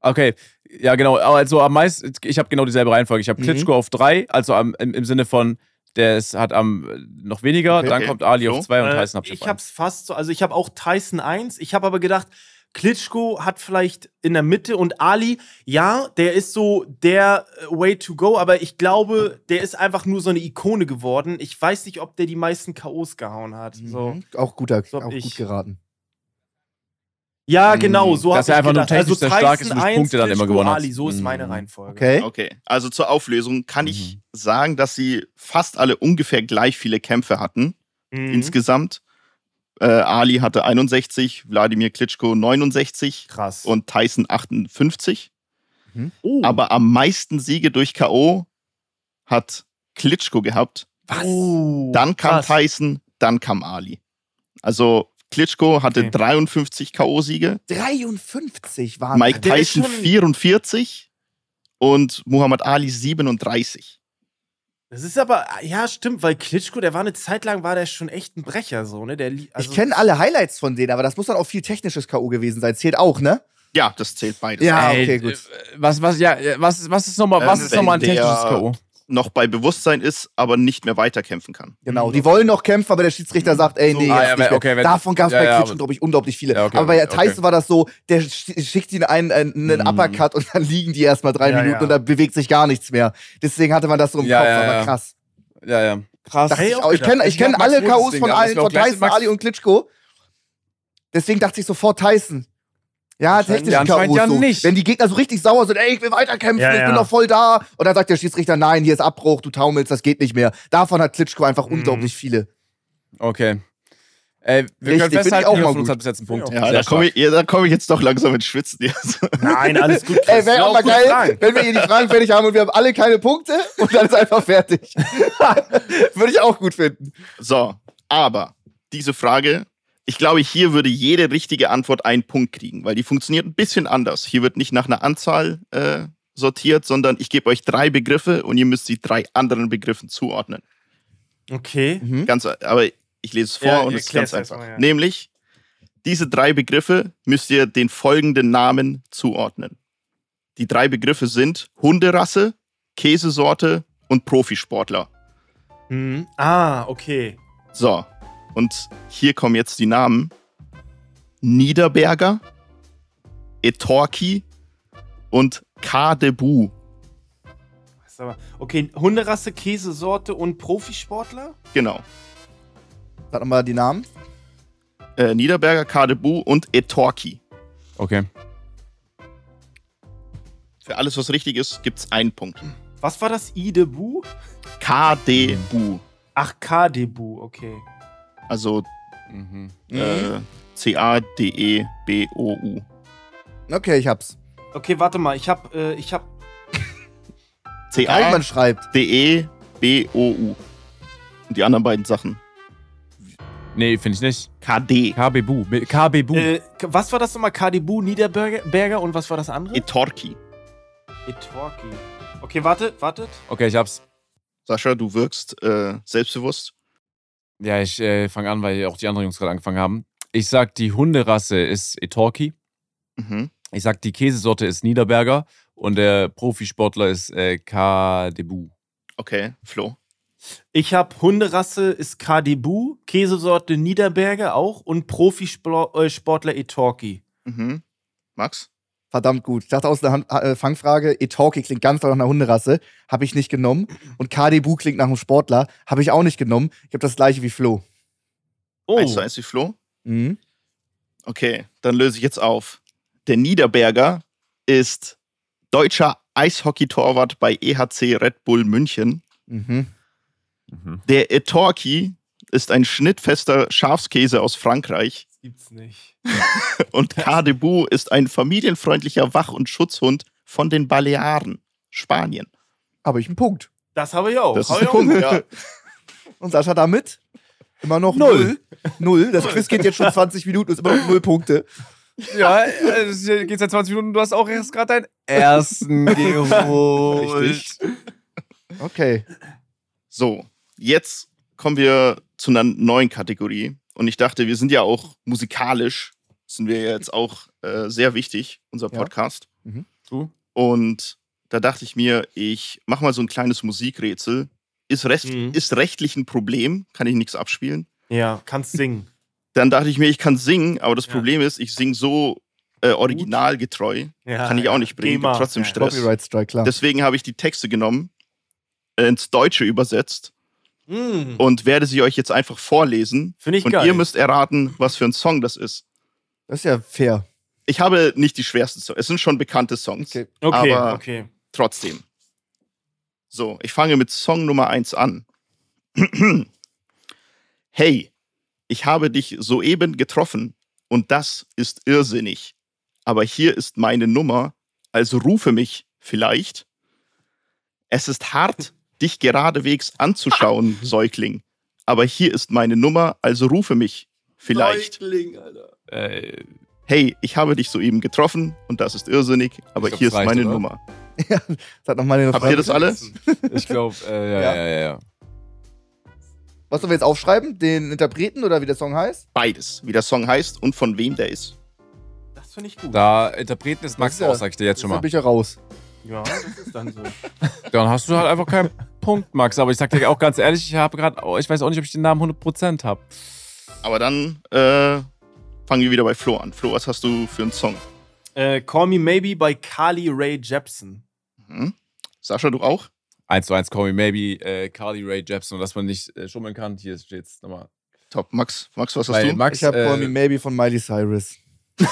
Okay, ja genau. Also am meisten, ich habe genau dieselbe Reihenfolge. Ich habe Mhm. Klitschko auf drei, also am, im, im Sinne von, der ist, hat am äh, noch weniger, Okay. dann Okay. kommt Ali auf Flo? zwei und Äh, Tyson hab ich ich auf hab's fast so, also ich habe auch Tyson 1. Ich habe aber gedacht, Klitschko hat vielleicht in der Mitte und Ali, ja, der ist so der äh, Way to go, aber ich glaube, der ist einfach nur so eine Ikone geworden. Ich weiß nicht, ob der die meisten K.O.s gehauen hat. So. Mhm. Auch, guter, So auch ich. gut geraten. Ja, Mhm. genau, so Dass hab er ich einfach nur gedacht. Also technisch sehr stark ist und durch 1, Punkte dann immer Klitschko, gewonnen hat. Ali, so ist meine Mhm. Reihenfolge. Okay. Okay, also zur Auflösung kann ich Mhm. sagen, dass sie fast alle ungefähr gleich viele Kämpfe hatten. Mhm. Insgesamt. Äh, Ali hatte 61, Wladimir Klitschko 69 Krass. und Tyson 58. oh. Aber am meisten Siege durch K.O. hat Klitschko gehabt. Was? Oh, Dann kam krass. Tyson, dann kam Ali. Also Klitschko hatte Okay. 53 K.O.-Siege, 53 waren Mike Tyson schon- 44 und Muhammad Ali 37. Das ist aber, ja, stimmt, weil Klitschko, der war eine Zeit lang, war der schon echt ein Brecher, so, ne? Der, also, ich kenne alle Highlights von denen, aber das muss dann auch viel technisches K.O. gewesen sein. Zählt auch, ne? Ja, das zählt beides. Ja. Ah, Ey, okay, gut. äh, Was, was, ja, äh, was, was ist nochmal, was Ähm, ist nochmal ein technisches K.O.? Noch bei Bewusstsein ist, aber nicht mehr weiterkämpfen kann. Genau. Mhm. Die wollen noch kämpfen, aber der Schiedsrichter sagt, ey, nee, So. Ah, jetzt ja, nicht mehr. okay, wenn- Davon gab es ja, bei ja, Klitschko, aber- glaube ich, unglaublich viele. Ja, okay, aber bei okay. Tyson war das so, der sch- schickt ihnen einen, einen, einen Mhm. Uppercut und dann liegen die erstmal drei Ja, Minuten ja. und dann bewegt sich gar nichts mehr. Deswegen hatte man das so im Ja, Kopf, ja, aber ja. krass. Ja, ja. Krass. Hätte ich ich kenne kenn alle K.O.s von allen, von Tyson, Ali und Klitschko. Deswegen dachte ich sofort Tyson. Ja, technisch Ja, anscheinend ja so. nicht. Wenn die Gegner so richtig sauer sind, ey, ich will weiterkämpfen, Ja, ich bin noch voll da. Und dann sagt der Schiedsrichter, nein, hier ist Abbruch, du taumelst, das geht nicht mehr. Davon hat Klitschko einfach Mhm. unglaublich viele. Okay. Äh, wir Richtig, können festhalten, auch mal uns hat bis jetzt einen Punkt. Ja, da komme ich, ja, komm ich jetzt doch langsam ins Schwitzen. Ja, so. Nein, alles gut. Ey, wäre auch mal geil, Fragen. wenn wir hier die Fragen fertig haben und wir haben alle keine Punkte und dann ist einfach fertig. Würde ich auch gut finden. So, aber diese Frage, ich glaube, hier würde jede richtige Antwort einen Punkt kriegen, weil die funktioniert ein bisschen anders. Hier wird nicht nach einer Anzahl äh, sortiert, sondern ich gebe euch drei Begriffe und ihr müsst die drei anderen Begriffen zuordnen. Okay. Mhm. Ganz, aber ich lese es vor Ja, und es ist ganz einfach. mal, ja. Nämlich, diese drei Begriffe müsst ihr den folgenden Namen zuordnen. Die drei Begriffe sind Hunderasse, Käsesorte und Profisportler. Mhm. Ah, okay. So, und hier kommen jetzt die Namen. Niederberger, Etorki und Kadebu. Okay, Hunderasse, Käsesorte und Profisportler? Genau. Sag nochmal die Namen. Äh, Niederberger, Kadebu und Etorki. Okay. Für alles, was richtig ist, gibt es einen Punkt. Was war das? Idebu? Kadebu. Ach, Kadebu, okay. Also Mhm. äh, C-A-D-E-B-O-U. Okay, ich hab's. Okay, warte mal, ich hab, äh, ich hab. Altmann schreibt. C-A-D-E-B-O-U. Und die anderen beiden Sachen. Nee, finde ich nicht. KD. KBBU. KBBU. Äh, was war das nochmal? Kadebu, Niederberger Berger und was war das andere? Etorki. Etorki. Okay, warte, wartet. Okay, ich hab's. Sascha, du wirkst äh, selbstbewusst. Ja, ich äh, fange an, weil auch die anderen Jungs gerade angefangen haben. Ich sag, die Hunderasse ist Etorki. Mhm. Ich sag, die Käsesorte ist Niederberger. Und der Profisportler ist äh, KDBU. Okay, Flo. Ich hab Hunderasse ist Kadebu, Käsesorte Niederberger auch und Profisportler Etorki. Mhm. Max? Verdammt gut. Ich dachte aus einer Hand, äh, Fangfrage, Etorki klingt ganz nach einer Hunderrasse. Habe ich nicht genommen. Und KDBU klingt nach einem Sportler. Habe ich auch nicht genommen. Ich habe das gleiche wie Flo. Oh, Eins zu eins wie Flo. Mhm. Okay, dann löse ich jetzt auf. Der Niederberger ist deutscher Eishockeytorwart bei EHC Red Bull München. Mhm. Mhm. Der Etorki ist ein schnittfester Schafskäse aus Frankreich. Gibt's nicht. Und Kadebu ist ein familienfreundlicher Wach- und Schutzhund von den Balearen, Spanien. Habe ich einen Punkt. Das habe ich auch. Das ist Hab ein ich auch. Punkt, ja. Und Sascha damit? Immer noch Null. null. Null. Das Quiz geht jetzt schon 20 Minuten, ist immer noch null Punkte. Ja, es geht seit 20 Minuten. Du hast auch erst gerade deinen ersten geholt. Richtig. Okay. So, jetzt kommen wir zu einer neuen Kategorie. Und ich dachte, wir sind ja auch musikalisch, sind wir jetzt auch äh, sehr wichtig, unser Ja. Podcast. Du? Und da dachte ich mir, ich mache mal so ein kleines Musikrätsel. Ist, recht, Mhm. ist rechtlich ein Problem, kann ich nichts abspielen. Ja, kannst singen. Dann dachte ich mir, ich kann singen, aber das Ja. Problem ist, ich singe so äh, originalgetreu. Ja, Kann ich auch nicht bringen, trotzdem Ja. Stress. Copyright Strike, klar. Deswegen habe ich die Texte genommen, äh, ins Deutsche übersetzt Mm, und werde sie euch jetzt einfach vorlesen. Finde ich Und geil. ihr müsst erraten, was für ein Song das ist. Das ist ja fair. Ich habe nicht die schwersten Songs. Es sind schon bekannte Songs. Okay. okay, aber- okay. Trotzdem. So, ich fange mit Song Nummer 1 an. hey, ich habe dich soeben getroffen und das ist irrsinnig. Aber hier ist meine Nummer, also rufe mich vielleicht. Es ist hart, dich geradewegs anzuschauen, Säugling. Aber hier ist meine Nummer, also rufe mich vielleicht. Säugling, Alter. Äh, Hey, ich habe dich soeben getroffen und das ist irrsinnig, aber glaub, hier ist reicht, meine oder? Nummer. Sag nochmal den Habt ihr das alle? ich glaube, äh, ja, Ja. ja, ja, ja. Was sollen wir jetzt aufschreiben? Den Interpreten oder wie der Song heißt? Beides, wie der Song heißt und von wem der ist. Das finde ich gut. Da Interpreten ist Max Das ist ja- auch, sag ich dir jetzt schon Da mal. bin ich ja raus. Ja, das ist dann so. Dann hast du halt einfach keinen Punkt, Max. Aber ich sag dir auch ganz ehrlich, ich habe gerade, ich weiß auch nicht, ob ich den Namen 100% habe. Aber dann äh, fangen wir wieder bei Flo an. Flo, was hast du für einen Song? äh, Call Me Maybe bei Carly Ray Jepsen. Mhm. Sascha, du auch? 1 zu 1 Call Me Maybe, äh, Carly Ray Jepsen und dass man nicht äh, schummeln kann. Hier steht's nochmal. Top. Max, Max was hast Weil du? Max, Ich habe äh, Call Me Maybe von Miley Cyrus.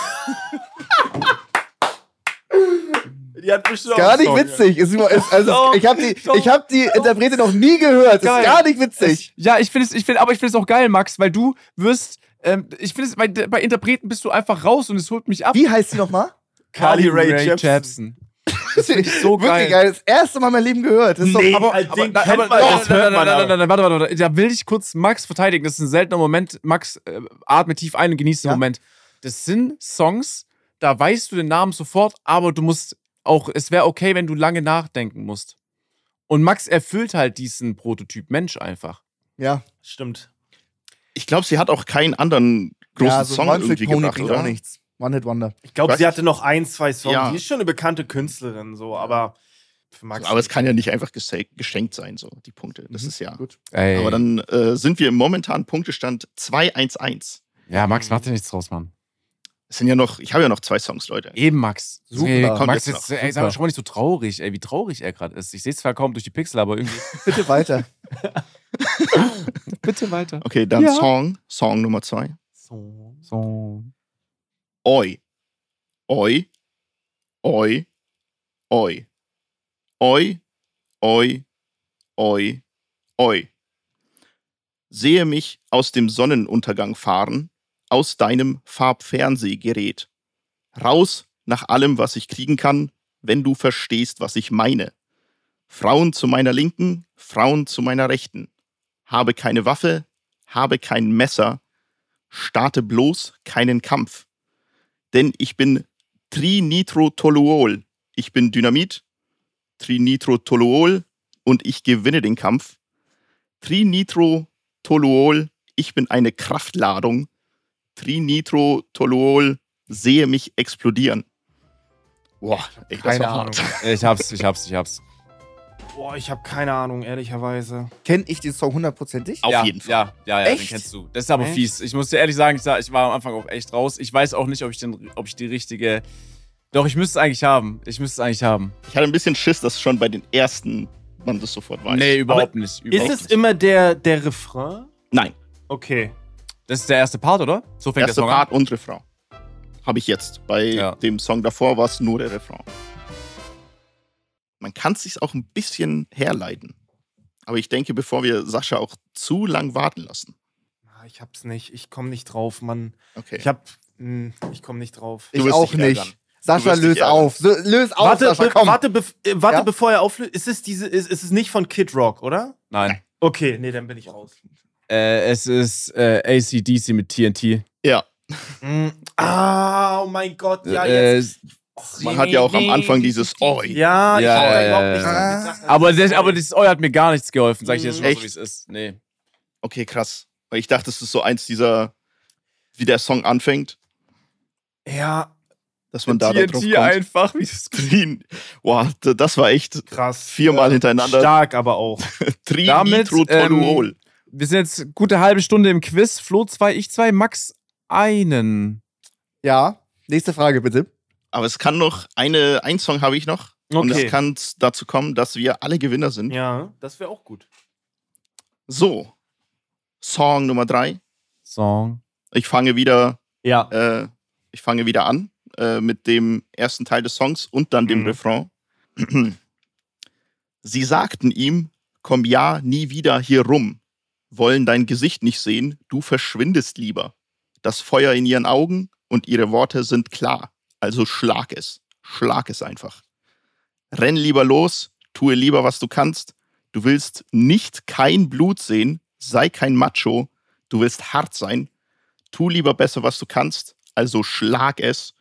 Die hat bestimmt Gar nicht witzig. Ist, immer- ist, also, Doch, ich habe die, doch, ich hab die Interprete noch nie gehört. Geil. Ist gar nicht witzig. Ja, ich finde es, ich find, aber ich finde es auch geil, Max, weil du wirst, ähm, ich finde es, bei, bei Interpreten bist du einfach raus und es holt mich ab. Wie heißt die nochmal? Carly Ray Jepsen. Das finde ich so geil. Wirklich geil. Das erste Mal in meinem Leben gehört. Das ist Nee. doch, Aber, aber, den aber, aber, man, das nein, hört nein, man nein, aber. nein, nein, warte, warte, warte. Da will ich kurz Max verteidigen. Das ist ein seltener Moment. Max, äh, atme tief ein und genießt den Ja. Moment. Das sind Songs, da weißt du den Namen sofort, aber du musst auch, es wäre okay, wenn du lange nachdenken musst. Und Max erfüllt halt diesen Prototyp Mensch einfach. ja. Stimmt. Ich glaube, sie hat auch keinen anderen großen ja, so Song irgendwie Pony gebracht, oder? auch nichts. One Hit Wonder. Ich glaube, sie hatte noch ein, zwei Songs. Ja. Die ist schon eine bekannte Künstlerin, so, aber für Max. Aber es kann ja nicht einfach geschenkt sein, so die Punkte. Das Mhm. ist ja. Gut. Ey. Aber dann äh, sind wir im momentanen Punktestand 2-1-1. ja, Max, mach dir nichts draus, Mann. Es sind ja noch, ich habe ja noch zwei Songs, Leute. Eben, Max. Super. Ey, Kommt Max, jetzt jetzt, ey, sag mal, schau mal nicht so traurig, ey, wie traurig er gerade ist. Ich sehe es zwar kaum durch die Pixel, aber irgendwie. Bitte weiter. Bitte weiter. Okay, dann Ja. Song, Song Nummer zwei. So. So. Oi. Oi. Oi. Oi. Oi. Oi. Oi. Oi. Sehe mich aus dem Sonnenuntergang fahren, aus deinem Farbfernsehgerät. Raus nach allem, was ich kriegen kann, wenn du verstehst, was ich meine. Frauen zu meiner Linken, Frauen zu meiner Rechten. Habe keine Waffe, habe kein Messer, starte bloß keinen Kampf. Denn ich bin Trinitrotoluol. Ich bin Dynamit, Trinitrotoluol und ich gewinne den Kampf. Trinitrotoluol, ich bin eine Kraftladung. Trinitrotoluol, sehe mich explodieren. Boah, ey, das Keine war Ahnung. hart. Ich hab's, ich hab's, ich hab's. Boah, ich habe keine Ahnung, ehrlicherweise. Kenn ich den Song hundertprozentig? Auf ja, jeden Fall. Ja, ja, ja, den Echt? kennst du. Das ist aber Echt? fies. Ich muss dir ehrlich sagen, ich, sag, ich war am Anfang auch echt raus. Ich weiß auch nicht, ob ich, den, ob ich die richtige. Doch, ich müsste es eigentlich haben. Ich müsste es eigentlich haben. Ich hatte ein bisschen Schiss, dass schon bei den ersten man das sofort weiß. Nee, überhaupt nicht. Ist Überhaupt es nicht. immer der, der Refrain? Nein, Okay. Das ist der erste Part, oder? So fängt erste der Song Part und Refrain. Habe ich jetzt. Bei Ja. dem Song davor war es nur der Refrain. Man kann es sich auch ein bisschen herleiten. Aber ich denke, bevor wir Sascha auch zu lang warten lassen. Ich hab's nicht. Ich komme nicht drauf, Mann. Okay. Ich hab. Hm, ich komme nicht drauf. Du Ich wirst auch nicht. Sascha, ärgern. auf. So, löse auf, warte, Sascha, komm. warte, bef äh, warte Ja? bevor er auflöst. Ist es diese. Ist, ist es nicht von Kid Rock, oder? Nein. Okay, nee, dann bin ich raus. Äh, es ist äh, ACDC mit TNT. Ja, Hm. Ah, oh mein Gott, ja, äh, jetzt. man hat ja auch am Anfang dieses Oi. Ja, ich Ja, ja, ja, nicht ja. gedacht. aber, das, aber das Euer hat mir gar nichts geholfen, sag ich jetzt schon mal so, Echt? wie es ist. Nee. Okay, krass. Weil ich dachte, es ist so eins dieser wie der Song anfängt, Ja, dass man da, da drauf TNT kommt. einfach, wie das Trin. Boah, d- das war echt krass. viermal hintereinander. Stark aber auch. Trin, Damit, Toluol. Wir sind jetzt gute halbe Stunde im Quiz. Flo zwei, ich zwei, Max einen. Ja, nächste Frage bitte. Aber es kann noch, eine, ein Song habe ich noch. Und Okay. es kann dazu kommen, dass wir alle Gewinner sind. Ja, das wäre auch gut. So, Song Nummer drei. Song. Ich fange wieder, Ja. äh, ich fange wieder an äh, mit dem ersten Teil des Songs und dann dem Mhm. Refrain. Sie sagten ihm, komm ja nie wieder hier rum, wollen dein Gesicht nicht sehen, du verschwindest lieber. Das Feuer in ihren Augen und ihre Worte sind klar, also schlag es, schlag es einfach. Renn lieber los, tue lieber, was du kannst. Du willst nicht kein Blut sehen, sei kein Macho, du willst hart sein, tu lieber besser, was du kannst, also schlag es,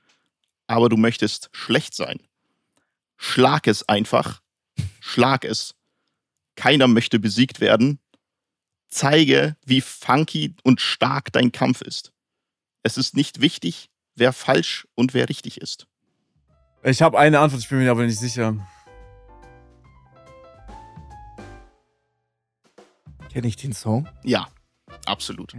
aber du möchtest schlecht sein. Schlag es einfach, schlag es. Keiner möchte besiegt werden. Zeige, wie funky und stark dein Kampf ist. Es ist nicht wichtig, wer falsch und wer richtig ist. Ich habe eine Antwort, ich bin mir aber nicht sicher. Kenne ich den Song? Ja, absolut.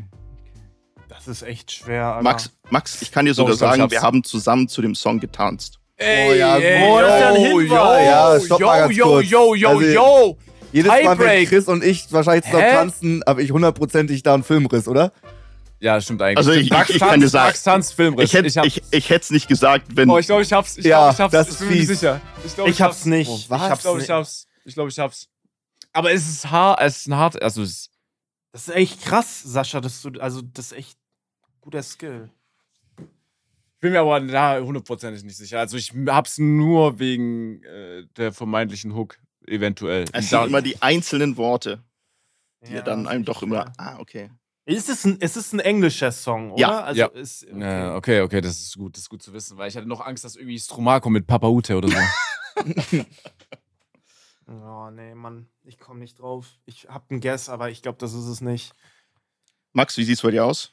Das ist echt schwer. Alter. Max, Max, ich kann dir sogar ich sagen, wir haben zusammen zu dem Song getanzt. Oh ja, oh, das ist ja ein Hinweis. Ja, stopp mal ganz yo, kurz. yo, yo, Also- yo. Jedes Mal, wenn. Chris und ich wahrscheinlich zusammen Hä? tanzen, habe ich hundertprozentig da einen Filmriss, oder? Ja, stimmt eigentlich. Also ich-. Max ich kann Tanz- dir sagen, Max Tanz, Filmriss. Ich hätte ich ich, ich hätt's nicht gesagt, wenn. oh, ich glaube, ich hab's. Ich Ja, glaube, ich hab's. das ich bin mir nicht fies. sicher. Ich, glaub, Ich hab's nicht. Oh, ich was? Ich hab's glaube, ich nicht. hab's. Ich glaube, ich hab's. Aber es ist hart, es ist ein hart, also es ist, Das ist echt krass, Sascha, dass du, also das ist echt guter Skill. ich bin mir aber da hundertprozentig nicht sicher. Also ich hab's nur wegen äh, der vermeintlichen Hook, eventuell. es sind immer die einzelnen Worte, die Ja, dann einem doch immer. Ah, okay. Ist es ein, ist es ein englischer Song, oder? Ja, also ja. Ist, Ja, okay, okay, das ist gut, das ist gut zu wissen, weil ich hatte noch Angst, dass irgendwie Stromae kommt mit Papa Ute oder so. Oh, nee, Mann, ich komme nicht drauf. Ich hab einen Guess, aber ich glaube, das ist es nicht. Max, wie sieht's bei dir aus?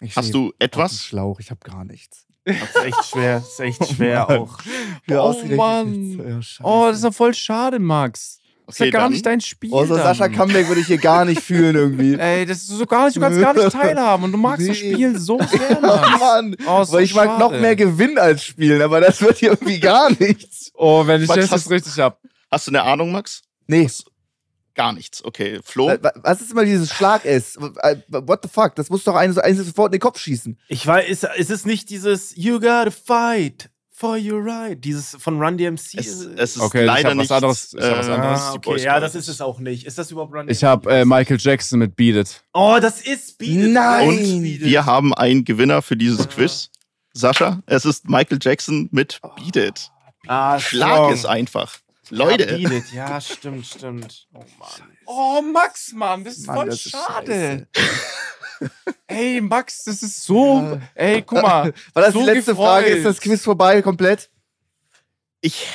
Ich Hast du etwas? Schlauch, ich habe gar nichts. Das ist echt schwer, das ist echt schwer Mann. auch. Ja, Oh, Mann. Ja, scheiße. oh, das ist ja voll schade, Max. Das ist ja Okay, gar dann- nicht dein Spiel. Oh, so. Sascha Comeback würde ich hier gar nicht fühlen irgendwie. Ey, das ist so gar nicht, du kannst gar nicht teilhaben und du magst das Nee. Spiel so sehr, Oh Max. Mann. Oh, so Weil ich mag noch schade. mehr gewinnen als spielen, aber das wird hier irgendwie gar nichts. Oh, wenn ich Max, das hast- jetzt richtig hab. Hast du eine Ahnung, Max? Nee. Gar nichts. Okay. Flo? Wa- wa- Was ist immer dieses Schlag-S? What the fuck? Das muss doch einen so einen sofort in den Kopf schießen. Ich weiß, ist, ist es nicht dieses You gotta fight for your right? Dieses von Run DMC? Es, es ist Okay, ich leider nicht. anderes- ich hab was äh, anderes. ah, okay, ja, das ist es auch nicht. Ist das überhaupt Run Ich DMC? hab äh, Michael Jackson mit Beat It. Oh, das ist Beat It. Nein. Und wir haben einen Gewinner für dieses Quiz. Sascha, es ist Michael Jackson mit Beat It. ah, Schlag es einfach. Ja, Leute, Beat It. Ja, stimmt, stimmt. Oh Mann. Oh, Max, Mann, das ist Mann, voll das ist schade. Ey, Max, das ist so. Ey, guck mal. War das So die letzte gefreut. Frage? Ist das Quiz vorbei komplett? ich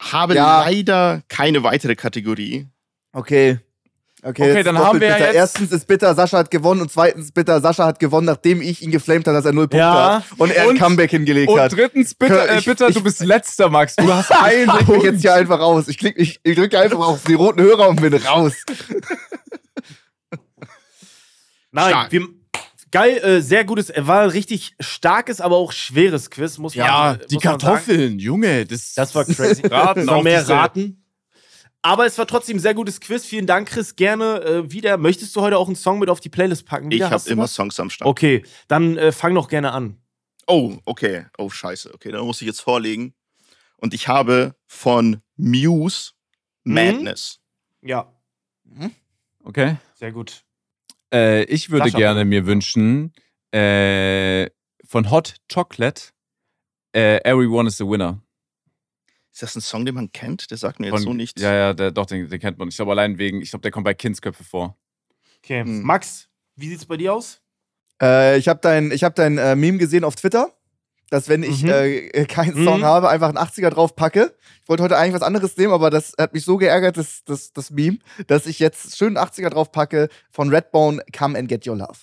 habe Ja. leider keine weitere Kategorie. Okay. Okay, Okay, dann haben wir ja bitter. jetzt- Erstens ist bitter, Sascha hat gewonnen und zweitens bitter, Sascha hat gewonnen, nachdem ich ihn geflamed habe, dass er null Punkte Ja. hat und er ein Und- Comeback hingelegt Und hat. drittens, bitte, äh, Ich- bitte, ich- du bist letzter, Max. Du hast Ich einen klick mich Punkt. jetzt hier einfach raus. Ich, klick, ich, ich drücke einfach auf die roten Hörer und bin raus. Nein, Stark. wir, geil, äh, sehr gutes, äh, war ein richtig starkes, aber auch schweres Quiz, muss man Ja, äh, die man sagen. Kartoffeln, Junge, das, Das war crazy. Raten Das war mehr diese- Raten. Aber es war trotzdem ein sehr gutes Quiz. Vielen Dank, Chris. Gerne äh, wieder. Möchtest du heute auch einen Song mit auf die Playlist packen? Ich Wieder? habe Hast du immer was? Songs am Start. Okay, dann äh, fang doch gerne an. Oh, okay. Oh, scheiße. Okay, dann muss ich jetzt vorlegen. Und ich habe von Muse Mhm. Madness. Ja, Okay. sehr gut. Äh, ich würde Sascha, gerne mir wünschen, äh, von Hot Chocolate, äh, Everyone is a Winner. Ist das ein Song, den man kennt? Der sagt mir jetzt Von, so nichts. Ja, ja, der, doch, den, den kennt man. Ich glaube allein wegen, ich glaube, der kommt bei Kindsköpfe vor. Okay, Hm. Max, wie sieht's bei dir aus? Äh, ich habe dein, ich hab dein äh, Meme gesehen auf Twitter, dass wenn ich Mhm. äh, keinen Song Mhm. habe, einfach einen 80er drauf packe. Ich wollte heute eigentlich was anderes nehmen, aber das hat mich so geärgert, das, das, das Meme, dass ich jetzt schön einen 80er drauf packe von Redbone, Come and Get Your Love.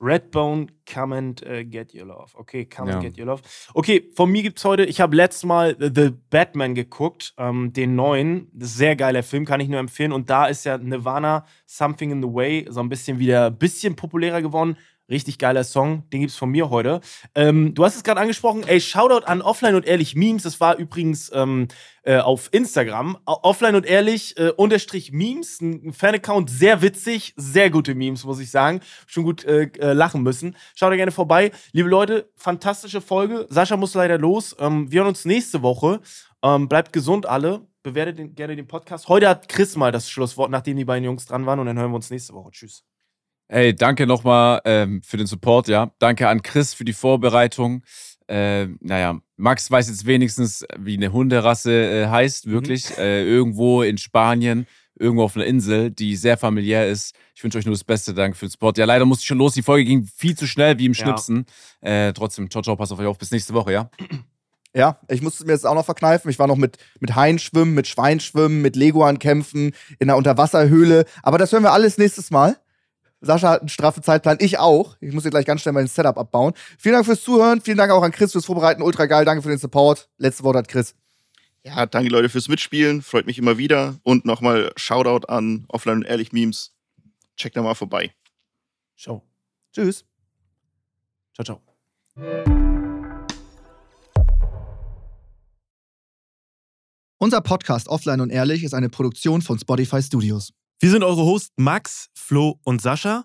Redbone, come and uh, get your love. Okay, come Ja. and get your love. Okay, von mir gibt's heute, ich habe letztes Mal The Batman geguckt, ähm, den neuen. Sehr geiler Film, kann ich nur empfehlen. Und da ist ja Nirvana Something in the Way so ein bisschen wieder, bisschen populärer geworden. Richtig geiler Song, den gibt's von mir heute. Ähm, du hast es gerade angesprochen, ey, Shoutout an Offline und Ehrlich Memes. Das war übrigens ähm, äh, auf Instagram. Offline und Ehrlich äh, unterstrich Memes, ein ein Fan-Account, sehr witzig, sehr gute Memes, muss ich sagen. Schon gut äh, äh, lachen müssen. Schaut da gerne vorbei. Liebe Leute, fantastische Folge. Sascha muss leider los. Ähm, wir hören uns nächste Woche. Ähm, bleibt gesund alle. Bewertet den, gerne den Podcast. Heute hat Chris mal das Schlusswort, nachdem die beiden Jungs dran waren. Und dann hören wir uns nächste Woche. Tschüss. Ey, danke nochmal ähm, für den Support, ja. Danke an Chris für die Vorbereitung. Äh, naja, Max weiß jetzt wenigstens, wie eine Hunderasse äh, heißt, wirklich. Äh, irgendwo in Spanien, irgendwo auf einer Insel, die sehr familiär ist. Ich wünsche euch nur das Beste. Danke für den Support. Ja, leider musste ich schon los. Die Folge ging viel zu schnell, wie im Ja. Schnipsen. Äh, trotzdem, ciao, ciao, pass auf euch auf. Bis nächste Woche, ja? Ja, ich musste mir jetzt auch noch verkneifen. Ich war noch mit, mit Haien schwimmen, mit Schwein schwimmen, mit Leguan kämpfen, in einer Unterwasserhöhle. Aber das hören wir alles nächstes Mal. Sascha hat einen straffen Zeitplan, ich auch. Ich muss hier gleich ganz schnell mein Setup abbauen. Vielen Dank fürs Zuhören, vielen Dank auch an Chris fürs Vorbereiten. Ultra geil, danke für den Support. Letzte Wort hat Chris. Ja, danke Leute fürs Mitspielen. Freut mich immer wieder. Und nochmal Shoutout an Offline und Ehrlich Memes. Checkt da mal vorbei. Ciao. Tschüss. Ciao, ciao. Unser Podcast Offline und Ehrlich ist eine Produktion von Spotify Studios. Wir sind eure Hosts Max, Flo und Sascha.